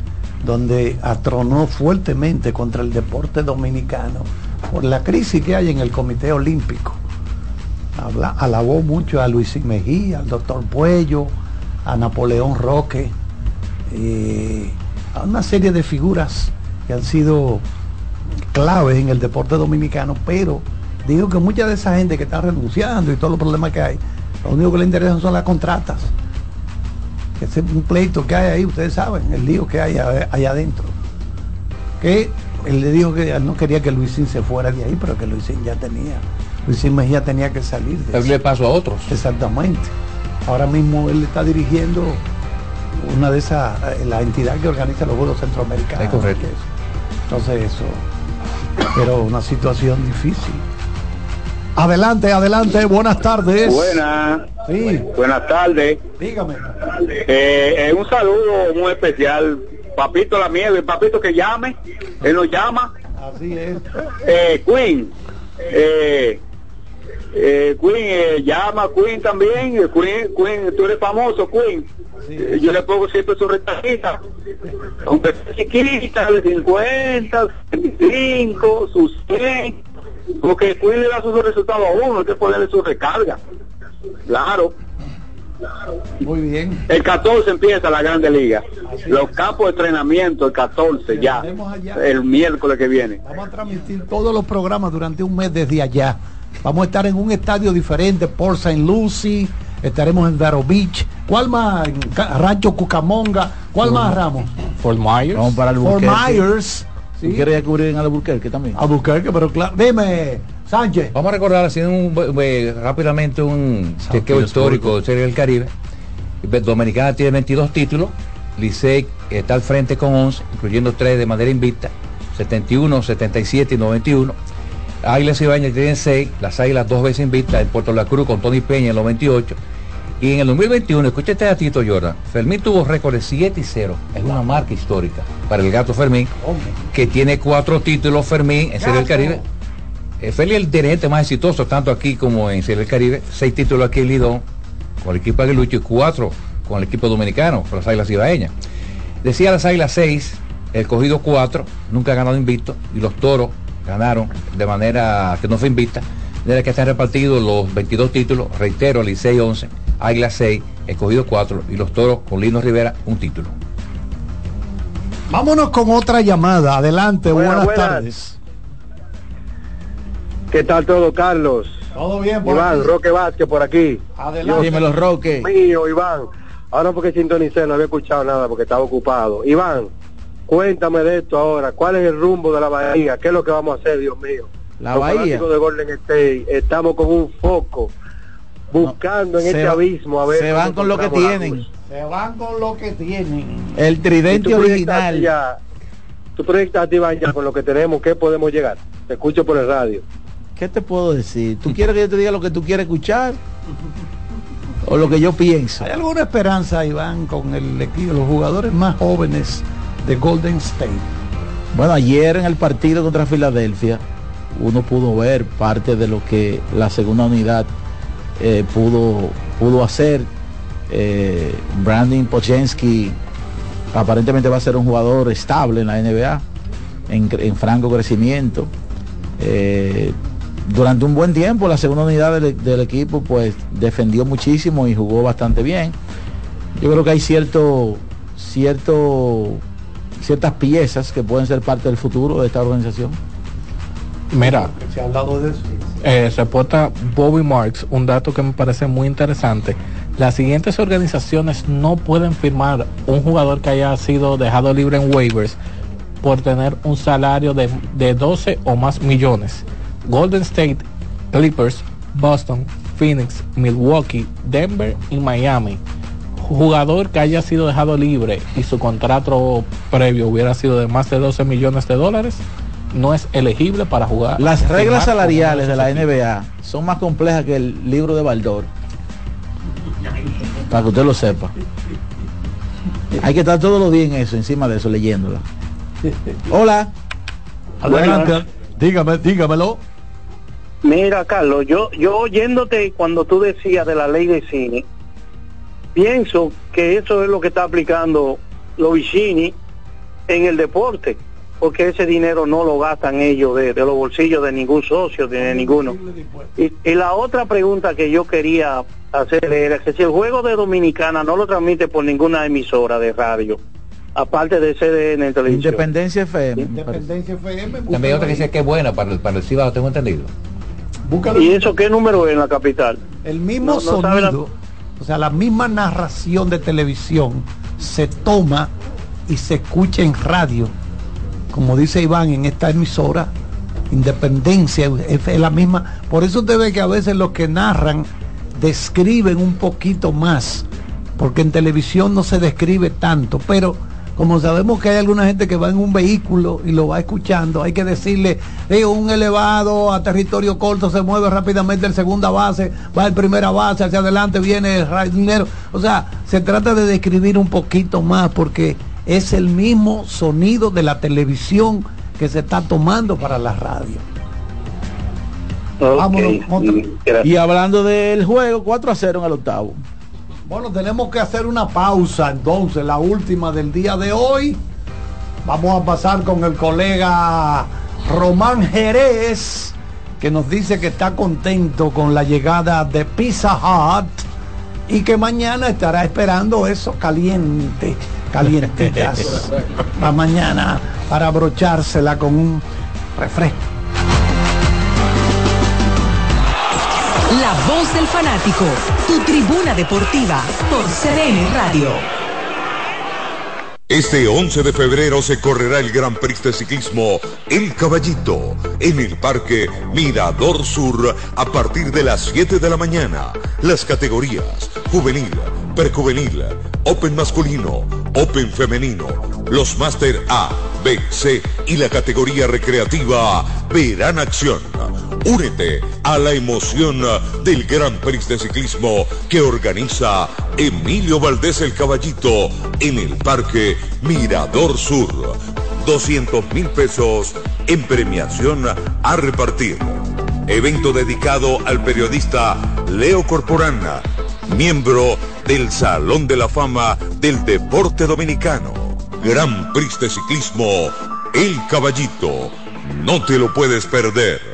donde atronó fuertemente contra el deporte dominicano por la crisis que hay en el Comité Olímpico. Habla- alabó mucho a Luis Mejía, al doctor Puello, a Napoleón Roque, eh, a una serie de figuras que han sido claves en el deporte dominicano, pero digo que mucha de esa gente que está renunciando y todos los problemas que hay, lo único que le interesa son las contratas. Ese es un pleito que hay ahí, ustedes saben, el lío que hay allá adentro. Que él le dijo que no quería que Luisín se fuera de ahí, pero que Luisín ya tenía. Luisín Mejía tenía que salir de Darle paso a otros. Exactamente. Ahora mismo él está dirigiendo una de esas, eh, la entidad que organiza los vuelos centroamericanos. Es correcto. que. Entonces eso, pero una situación difícil. Adelante, adelante, buenas tardes. Buenas. Sí. Buenas tardes. Dígame. Eh, eh, un saludo muy especial. Papito La Miel, el papito que llame, él nos llama. Así es. Eh, Queen. Eh, eh, Queen, eh, llama Queen también. eh, Queen, Queen, tú eres famoso, Queen. Eh, yo le pongo siempre su retajita. Aunque sea chiquita, de 50, 25, sus 100. Porque Queen le da sus resultados a uno, hay que ponerle su recarga. Claro. Muy bien. El 14 empieza la Grande Liga. Los campos de entrenamiento, el 14 ya. El miércoles que viene. Vamos a transmitir todos los programas durante un mes desde allá. Vamos a estar en un estadio diferente, Port St. Lucie, estaremos en Vero Beach. ¿Cuál más? Rancho Cucamonga. ¿Cuál más, Ramos? Fort Myers. Vamos para Fort Albuquerque. Myers. ¿Tú quieres cubrir en Albuquerque también? Albuquerque, pero claro. Dime, Sánchez. Vamos a recordar haciendo un, eh, rápidamente un chequeo histórico de Serie del Caribe. Dominicana tiene 22 títulos, Licey está al frente con 11, incluyendo 3 de manera invicta, 71, 77 y 91. Águilas Ibañez tienen 6, las Águilas dos veces invictas, en Puerto La Cruz con Tony Peña en el 98, Y en el 2021, escúchate a Tito Jordan, Fermín tuvo récord de 7 y 0. Es una marca histórica para el gato Fermín, que tiene cuatro títulos Fermín en Serie del Caribe. Eh, Feli es el dirigente más exitoso, tanto aquí como en Serie del Caribe. Seis títulos aquí en Lidón, con el equipo aguilucho, y cuatro con el equipo dominicano, con las Águilas Ibaeñas. Decía las Águilas 6, el cogido 4, nunca ha ganado invicto, y los toros ganaron de manera que no fue invicta, de manera que están repartidos los 22 títulos, reitero, Licey 11, Águila 6, escogido 4 y los toros con Lino Rivera un título. Vámonos con otra llamada. Adelante, Buenas, buenas, buenas. tardes. ¿Qué tal todo, Carlos? Todo bien, por Iván, aquí. Roque Vázquez por aquí. Adelante. Dímelo, Roque. Mío, Iván. Ahora porque sintonicé, no había escuchado nada porque estaba ocupado. Iván, cuéntame de esto ahora. ¿Cuál es el rumbo de la Bahía? ¿Qué es lo que vamos a hacer, Dios mío? La Los Bahía. de Golden State estamos con un foco buscando en este va- abismo a ver se van con lo que tienen. luz. Se van con lo que tienen. El tridente tú original. Ya, tú proyectaste, Iván, ya con lo que tenemos, ¿qué podemos llegar? Te escucho por el radio. ¿Qué te puedo decir? ¿Tú quieres que yo te diga lo que tú quieres escuchar? ¿O lo que yo pienso? ¿Hay alguna esperanza, Iván, con el equipo, los jugadores más jóvenes de Golden State? Bueno, ayer en el partido contra Filadelfia uno pudo ver parte de lo que la segunda unidad eh, pudo, pudo hacer. Eh, Brandon Pochensky aparentemente va a ser un jugador estable en la NBA, en, en franco crecimiento. Eh, durante un buen tiempo la segunda unidad del, del equipo pues defendió muchísimo y jugó bastante bien. Yo creo que hay cierto, cierto, ciertas piezas que pueden ser parte del futuro de esta organización. Mira, Se ha hablado de eso. Eh, reporta Bobby Marks un dato que me parece muy interesante. Las siguientes organizaciones no pueden firmar un jugador que haya sido dejado libre en waivers por tener un salario de, de 12 o más millones. Golden State, Clippers, Boston, Phoenix, Milwaukee, Denver y Miami. Jugador que haya sido dejado libre y su contrato previo hubiera sido de más de 12 millones de dólares, no es elegible para jugar. Las reglas salariales de la. NBA son más complejas que el libro de Baldor. Para que usted lo sepa. Hay que estar todos los días en eso, encima de eso, leyéndola. Hola. Adelante. Dígame, dígamelo. Mira, Carlos, yo, yo oyéndote cuando tú decías de la ley de cine, pienso que eso es lo que está aplicando los Vicini en el deporte, porque ese dinero no lo gastan ellos de, de los bolsillos de ningún socio, de ninguno. Y, y la otra pregunta que yo quería hacer era que si el juego de Dominicana no lo transmite por ninguna emisora de radio, aparte de CDN en televisión. Independencia FM. Independencia FM. También otra que dice que es buena para el, para el Cibao, tengo entendido. Búscalo. ¿Y eso qué número es en la capital? El mismo No- no sabe la- sonido, o sea, la misma narración de televisión se toma y se escucha en radio. Como dice Iván, en esta emisora, Independencia es, la misma. Por eso usted ve que a veces los que narran describen un poquito más, porque en televisión no se describe tanto, pero como sabemos que hay alguna gente que va en un vehículo y lo va escuchando, hay que decirle, "Eh, un elevado a territorio corto se mueve rápidamente el segunda base, va el primera base, hacia adelante viene el jardinero. O sea, se trata de describir un poquito más porque es el mismo sonido de la televisión que se está tomando para la radio. Vámonos, otra. Y hablando del juego, 4 a 0 en el octavo. Bueno, tenemos que hacer una pausa entonces, la última del día de hoy. Vamos a pasar con el colega Román Jerez, que nos dice que está contento con la llegada de Pizza Hut y que mañana estará esperando eso caliente, calientitas, para mañana, para abrochársela con un refresco. La voz del fanático, tu tribuna deportiva por CDN Radio. Este 11 de febrero se correrá el Gran Prix de Ciclismo El Caballito en el Parque Mirador Sur a partir de las 7 de la mañana. Las categorías juvenil, Prejuvenil, Open masculino, Open femenino, los Máster A, B, C y la categoría recreativa verán acción. Únete a la emoción del Gran Prix de Ciclismo que organiza Emilio Valdés el Caballito en el Parque Mirador Sur. 200 mil pesos en premiación a repartir. Evento dedicado al periodista Leo Corporana, miembro del Salón de la Fama del Deporte Dominicano. Gran Prix de Ciclismo, El Caballito. No te lo puedes perder.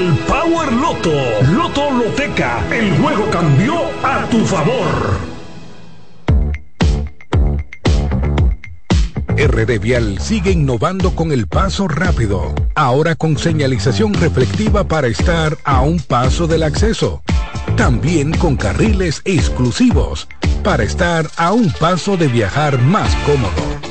Power Loto. Loto Loteca. El juego cambió a tu favor. RD Vial sigue innovando con el paso rápido, ahora con señalización reflectiva para estar a un paso del acceso. También con carriles exclusivos para estar a un paso de viajar más cómodo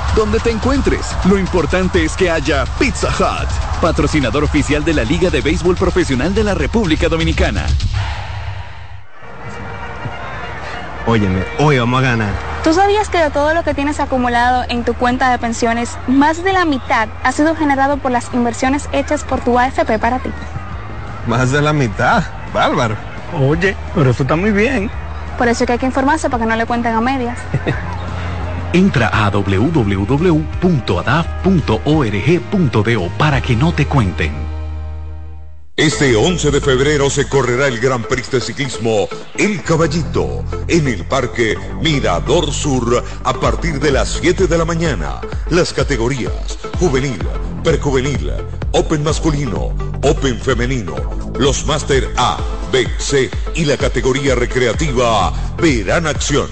Donde te encuentres, lo importante es que haya Pizza Hut, patrocinador oficial de la Liga de Béisbol Profesional de la República Dominicana. Óyeme, hoy vamos a ganar. ¿Tú sabías que de todo lo que tienes acumulado en tu cuenta de pensiones, más de la mitad ha sido generado por las inversiones hechas por tu AFP para ti? Más de la mitad, bárbaro. Oye, pero eso está muy bien. Por eso es que hay que informarse para que no le cuenten a medias. Entra a www.adaf.org.do para que no te cuenten. Este 11 de febrero se correrá el Gran Prix de Ciclismo El Caballito en el Parque Mirador Sur a partir de las 7 de la mañana. Las categorías Juvenil, Prejuvenil, Open Masculino, Open Femenino, los Máster A, B, C y la categoría recreativa verán acción.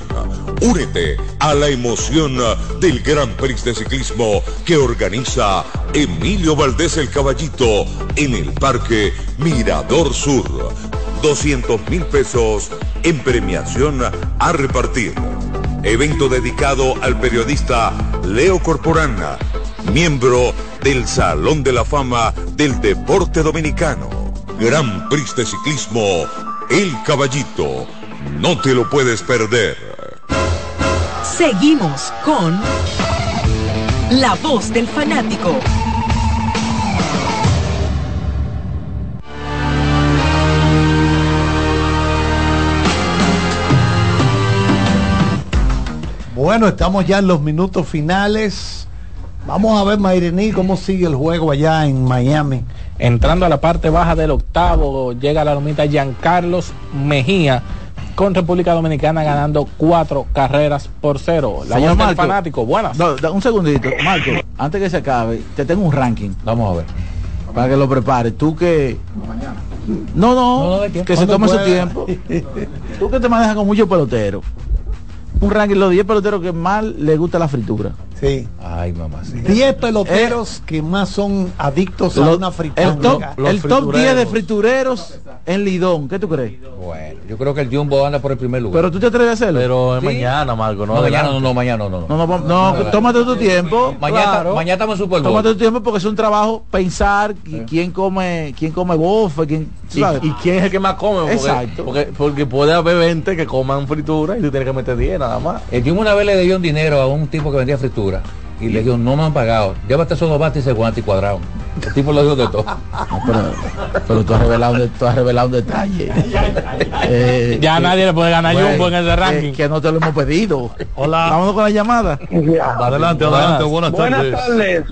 Únete a la emoción del Gran Prix de Ciclismo que organiza Emilio Valdés el Caballito en el Parque Mirador Sur. 200 mil pesos en premiación a repartir. evento dedicado al periodista Leo Corporana, miembro del Salón de la Fama del Deporte Dominicano. Gran Prix de Ciclismo, El Caballito. No te lo puedes perder. Seguimos con La Voz del Fanático. Bueno, estamos ya en los minutos finales. Vamos a ver, Mairení, cómo sigue el juego allá en Miami. Entrando a la parte baja del octavo, llega la lomita Giancarlos Mejía con República Dominicana ganando cuatro carreras por cero. La Señor voz del Marco, fanático, buenas. No, da- un segundito, Marco, antes que se acabe, te tengo un ranking. Vamos a ver. Para que lo prepares. Tú que. No, no, que se tome su tiempo. Tú que te manejas con muchos peloteros. Un ranking, los 10 peloteros que más le gusta la fritura. Sí. Ay, mamá. sí. 10 peloteros que más son adictos a una fritura. el top, el top 10 de fritureros en Lidón. ¿Qué tú crees? Bueno, yo creo que el Jumbo anda por el primer lugar. Pero tú te atreves a hacerlo. Pero es Sí. mañana, Marco, no, No, mañana no, no, mañana no, no. No, no, no, no, tómate tu tiempo. Mañana, Claro. mañana estamos en Super Bowl. Tómate tu tiempo porque es un trabajo pensar qui- quién come, quién come bofe, quién, ¿Y, quién es el que más come? Porque, Exacto. Porque, porque puede haber 20 que coman fritura y tú tienes que meter 10 nada más. El Jumbo una vez le dio un dinero a un tipo que vendía fritura y le dijo, no me han pagado, llévate esos dos bates y ese guante y cuadrado. El tipo lo dijo de todo. No, pero, pero tú has revelado, tú has revelado un detalle. Eh, Ya que- nadie le puede ganar Jumbo en ese ranking. Que, no te lo hemos pedido. Hola. Vámonos con la llamada. Adelante, adelante, buenas Buenas tardes. tardes.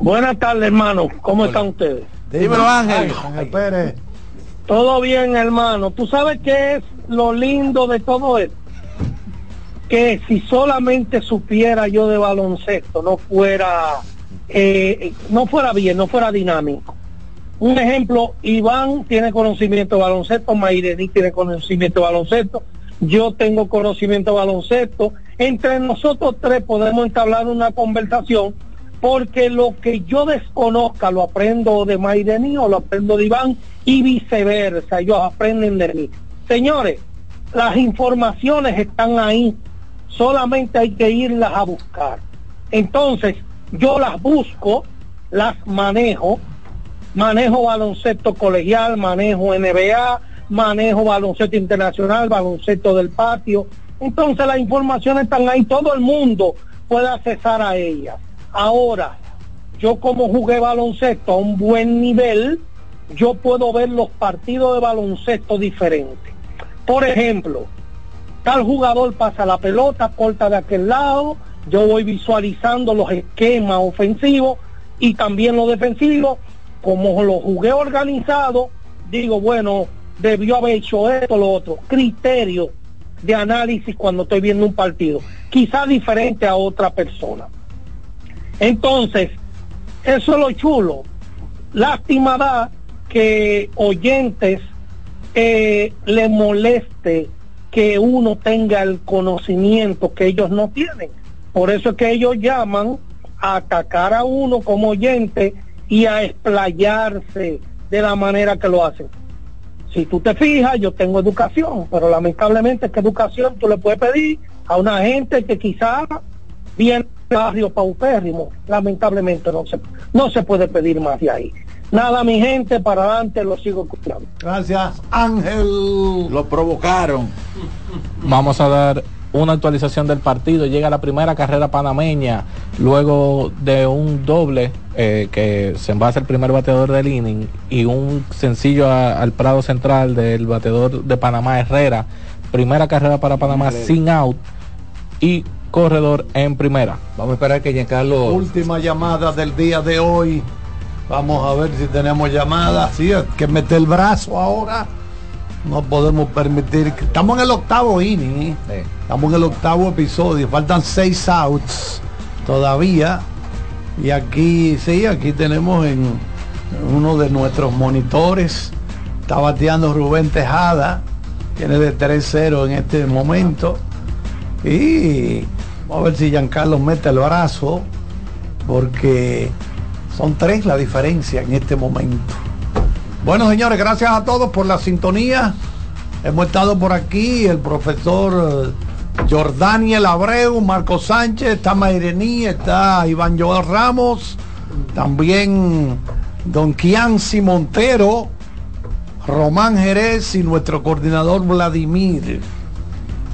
Buenas tardes, hermano. ¿Cómo están ustedes? Dímelo, Ángel. Ángel Pérez. Todo bien, hermano. ¿Tú sabes qué es lo lindo de todo esto? Que si solamente supiera yo de baloncesto, no fuera, eh, no fuera bien, no fuera dinámico. Un ejemplo, Iván tiene conocimiento de baloncesto, Mairení tiene conocimiento de baloncesto, yo tengo conocimiento de baloncesto. Entre nosotros tres podemos entablar una conversación porque lo que yo desconozca lo aprendo de Mairení o lo aprendo de Iván y viceversa, ellos aprenden de mí. Señores, las informaciones están ahí, solamente hay que irlas a buscar. Entonces, yo las busco, las manejo, manejo baloncesto colegial, manejo NBA, manejo baloncesto internacional, baloncesto del patio. Entonces las informaciones están ahí, todo el mundo puede accesar a ellas. Ahora, yo como jugué baloncesto a un buen nivel, yo puedo ver los partidos de baloncesto diferentes. Por ejemplo, tal jugador pasa la pelota, corta de aquel lado, yo voy visualizando los esquemas ofensivos y también los defensivos, como lo jugué organizado, digo, bueno, debió haber hecho esto, lo otro, criterio de análisis cuando estoy viendo un partido, quizá diferente a otra persona. Entonces, eso es lo chulo. Lástima da que oyentes eh, le moleste que uno tenga el conocimiento que ellos no tienen. Por eso es que ellos llaman a atacar a uno como oyente y a explayarse de la manera que lo hacen. Si tú te fijas, yo tengo educación, pero lamentablemente que educación tú le puedes pedir a una gente que quizá viene de barrio paupérrimo. Lamentablemente no se, no se puede pedir más de ahí. Nada, mi gente, para adelante lo sigo escuchando. Gracias, Ángel. Lo provocaron. Vamos a dar una actualización del partido. Llega la primera carrera panameña luego de un doble eh, que se envasa el primer bateador del inning y un sencillo a- al Prado Central del bateador de Panamá Herrera. Primera carrera para Panamá sin out y corredor en primera. Vamos a esperar que Giancarlo... Última llamada del día de hoy. Vamos a ver si tenemos llamadas. Sí, hay que meter el brazo ahora. No podemos permitir. que- Estamos en el octavo inning. ¿eh? Estamos en el octavo episodio. Faltan seis outs todavía. Y aquí, sí, aquí tenemos en uno de nuestros monitores. Está bateando Rubén Tejada. Tiene de 3-0 en este momento. Y vamos a ver si Giancarlo mete el brazo. Porque son tres la diferencia en este momento. Bueno, señores, gracias a todos por la sintonía. Hemos estado por aquí, el profesor eh, Jordaniel Abreu, Marco Sánchez, está Mairení, está Iván Joel Ramos, también Don Kianci Montero, Román Jerez y nuestro coordinador Vladimir.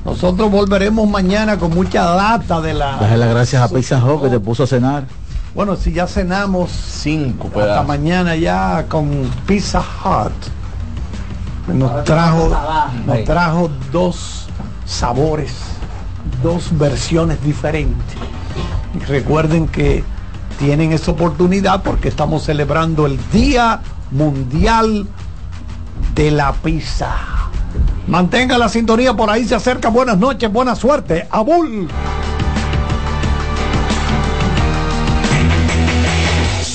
Nosotros volveremos mañana con mucha data de la. Dale las gracias a Pizza que te puso a cenar. Bueno, si ya cenamos cinco hasta mañana ya con Pizza Hut. Nos trajo, nos trajo dos sabores, dos versiones diferentes. Y recuerden que tienen esa oportunidad porque estamos celebrando el Día Mundial de la Pizza. Mantenga la sintonía por ahí, se acerca. Buenas noches, buena suerte. Abul.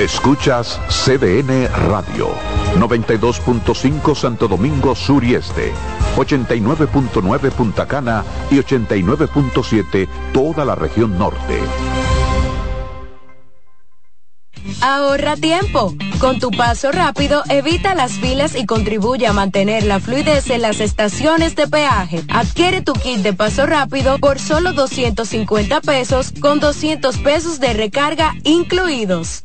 Escuchas CDN Radio, 92.5 Santo Domingo Sur y Este, 89.9 Punta Cana y 89.7 toda la región norte. Ahorra tiempo. Con tu paso rápido, evita las filas y contribuye a mantener la fluidez en las estaciones de peaje. Adquiere tu kit de paso rápido por solo 250 pesos con 200 pesos de recarga incluidos.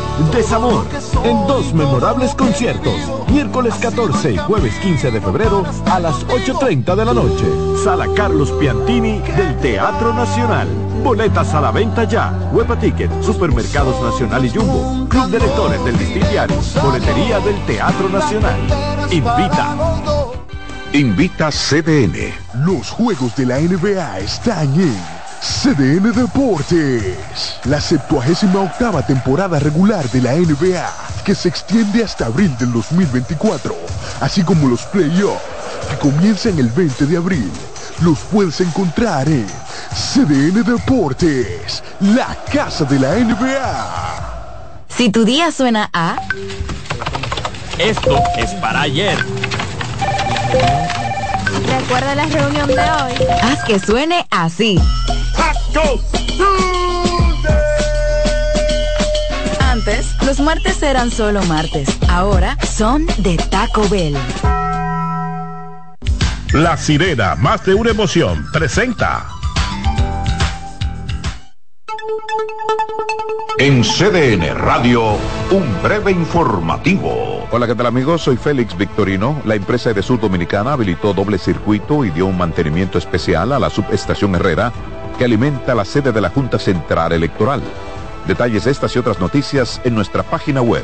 Desamor, en dos memorables conciertos, miércoles 14 y jueves 15 de febrero a las 8.30 de la noche. Sala Carlos Piantini del Teatro Nacional. Boletas a la venta ya. Huepa Ticket, Supermercados Nacional y Jumbo. Club de Lectores del Diario. Boletería del Teatro Nacional. Invita. Invita CDN. Los juegos de la NBA están en CDN Deportes. La 78 octava temporada regular de la NBA, que se extiende hasta abril del 2024, así como los playoffs, que comienzan el 20 de abril. Los puedes encontrar en CDN Deportes, la casa de la NBA. Si tu día suena a... Esto es para ayer. Recuerda la reunión de hoy. Haz que suene así. Antes, los martes eran solo martes. Ahora son de Taco Bell. La sirena, más de una emoción, presenta. En CDN Radio, un breve informativo. Hola, ¿qué tal amigos? Soy Félix Victorino. La empresa de Sur Dominicana habilitó doble circuito y dio un mantenimiento especial a la subestación Herrera que alimenta la sede de la Junta Central Electoral. Detalles de estas y otras noticias en nuestra página web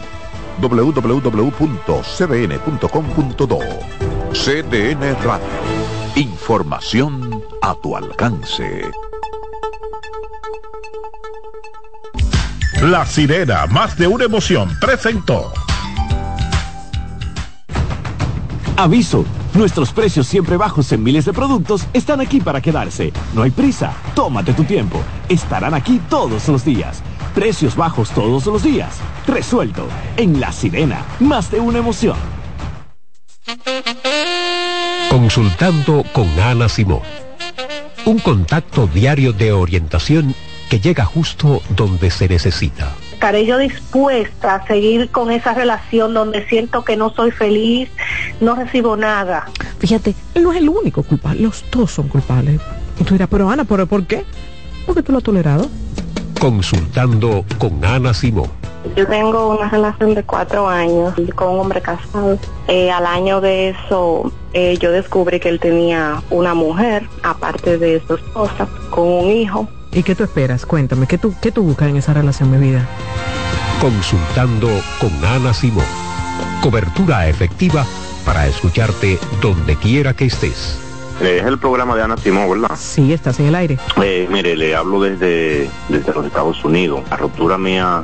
www.cdn.com.do. CDN Radio. Información a tu alcance. La sirena, más de una emoción, presentó. Aviso. Nuestros precios siempre bajos en miles de productos están aquí para quedarse. No hay prisa. Tómate tu tiempo. Estarán aquí todos los días. Precios bajos todos los días. Resuelto. En La Sirena. Más de una emoción. Consultando con Ana Simón. Un contacto diario de orientación que llega justo donde se necesita. Estaré yo dispuesta a seguir con esa relación donde siento que no soy feliz, no recibo nada. Fíjate, él no es el único culpable, los dos son culpables. Y tú dirás, pero Ana, ¿pero por qué? Porque tú lo has tolerado. Consultando con Ana Simón. Yo tengo una relación de cuatro años con un hombre casado. Eh, al año de eso, eh, yo descubrí que él tenía una mujer, aparte de su esposa, con un hijo. ¿Y qué tú esperas? Cuéntame, ¿qué tú, qué tú buscas en esa relación, mi vida? Consultando con Ana Simón. Cobertura efectiva para escucharte donde quiera que estés. Es el programa de Ana Simón, ¿verdad? Sí, estás en el aire. Eh, mire, le hablo desde, desde los Estados Unidos. La ruptura mía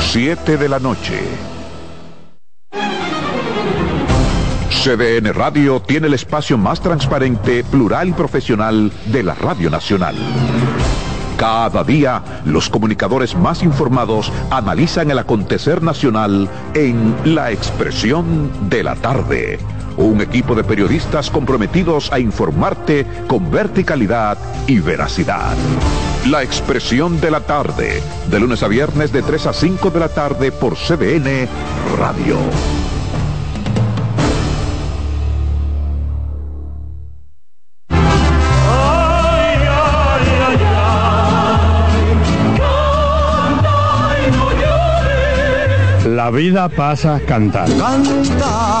7 de la noche. CDN Radio tiene el espacio más transparente, plural y profesional de la Radio Nacional. Cada día, los comunicadores más informados analizan el acontecer nacional en La Expresión de la Tarde. Un equipo de periodistas comprometidos a informarte con verticalidad y veracidad. La Expresión de la Tarde, de lunes a viernes de 3 a 5 de la tarde por CDN Radio. La vida pasa cantando. Canta,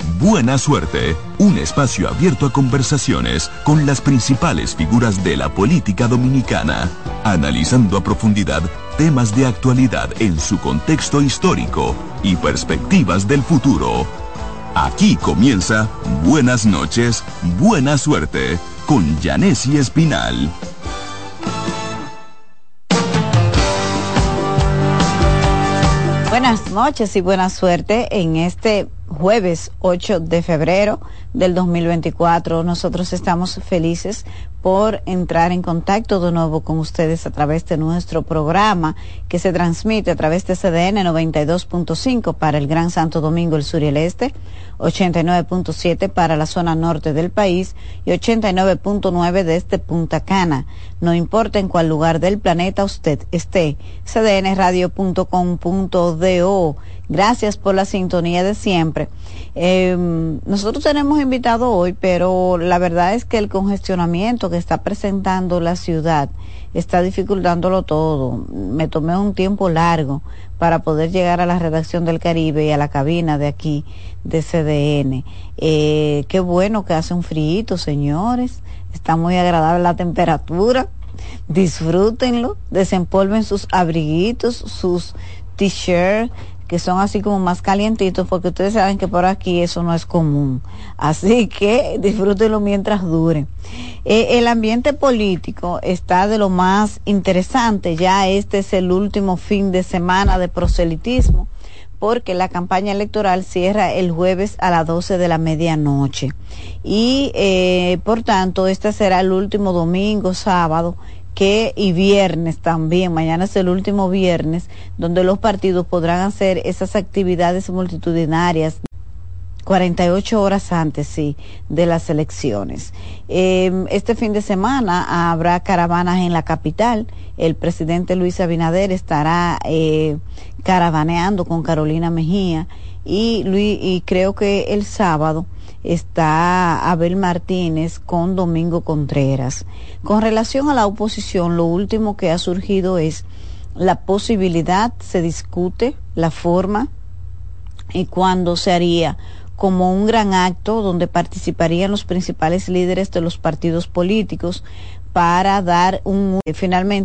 Buena Suerte, un espacio abierto a conversaciones con las principales figuras de la política dominicana, analizando a profundidad temas de actualidad en su contexto histórico y perspectivas del futuro. Aquí comienza Buenas noches, Buena Suerte con Janessi Espinal. Buenas noches y buena suerte en este jueves 8 de febrero del 2024. Nosotros estamos felices por entrar en contacto de nuevo con ustedes a través de nuestro programa que se transmite a través de CDN 92.5 para el Gran Santo Domingo, el sur y el este, 89.7 para la zona norte del país y 89.9 desde Punta Cana. No importa en cuál lugar del planeta usted esté, cdnradio.com.do. Gracias por la sintonía de siempre. Eh, nosotros tenemos invitado hoy, pero la verdad es que el congestionamiento que está presentando la ciudad está dificultándolo todo. Me tomé un tiempo largo para poder llegar a la redacción del Caribe y a la cabina de aquí de CDN. Eh, qué bueno que hace un frío, señores. Está muy agradable la temperatura. Disfrútenlo, desempolven sus abriguitos, sus t-shirts que son así como más calientitos, porque ustedes saben que por aquí eso no es común. Así que disfrútenlo mientras dure. Eh, el ambiente político está de lo más interesante. Ya este es el último fin de semana de proselitismo porque la campaña electoral cierra el jueves a las 12 de la medianoche. Y eh, por tanto, este será el último domingo, sábado que y viernes también, mañana es el último viernes, donde los partidos podrán hacer esas actividades multitudinarias 48 horas antes, sí, de las elecciones. Em, este fin de semana habrá caravanas en la capital. El presidente Luis Abinader estará eh, caravaneando con Carolina Mejía y, Luis, y creo que el sábado está Abel Martínez con Domingo Contreras. Con relación a la oposición, lo último que ha surgido es la posibilidad, se discute la forma y cuándo se haría como un gran acto donde participarían los principales líderes de los partidos políticos para dar un finalmente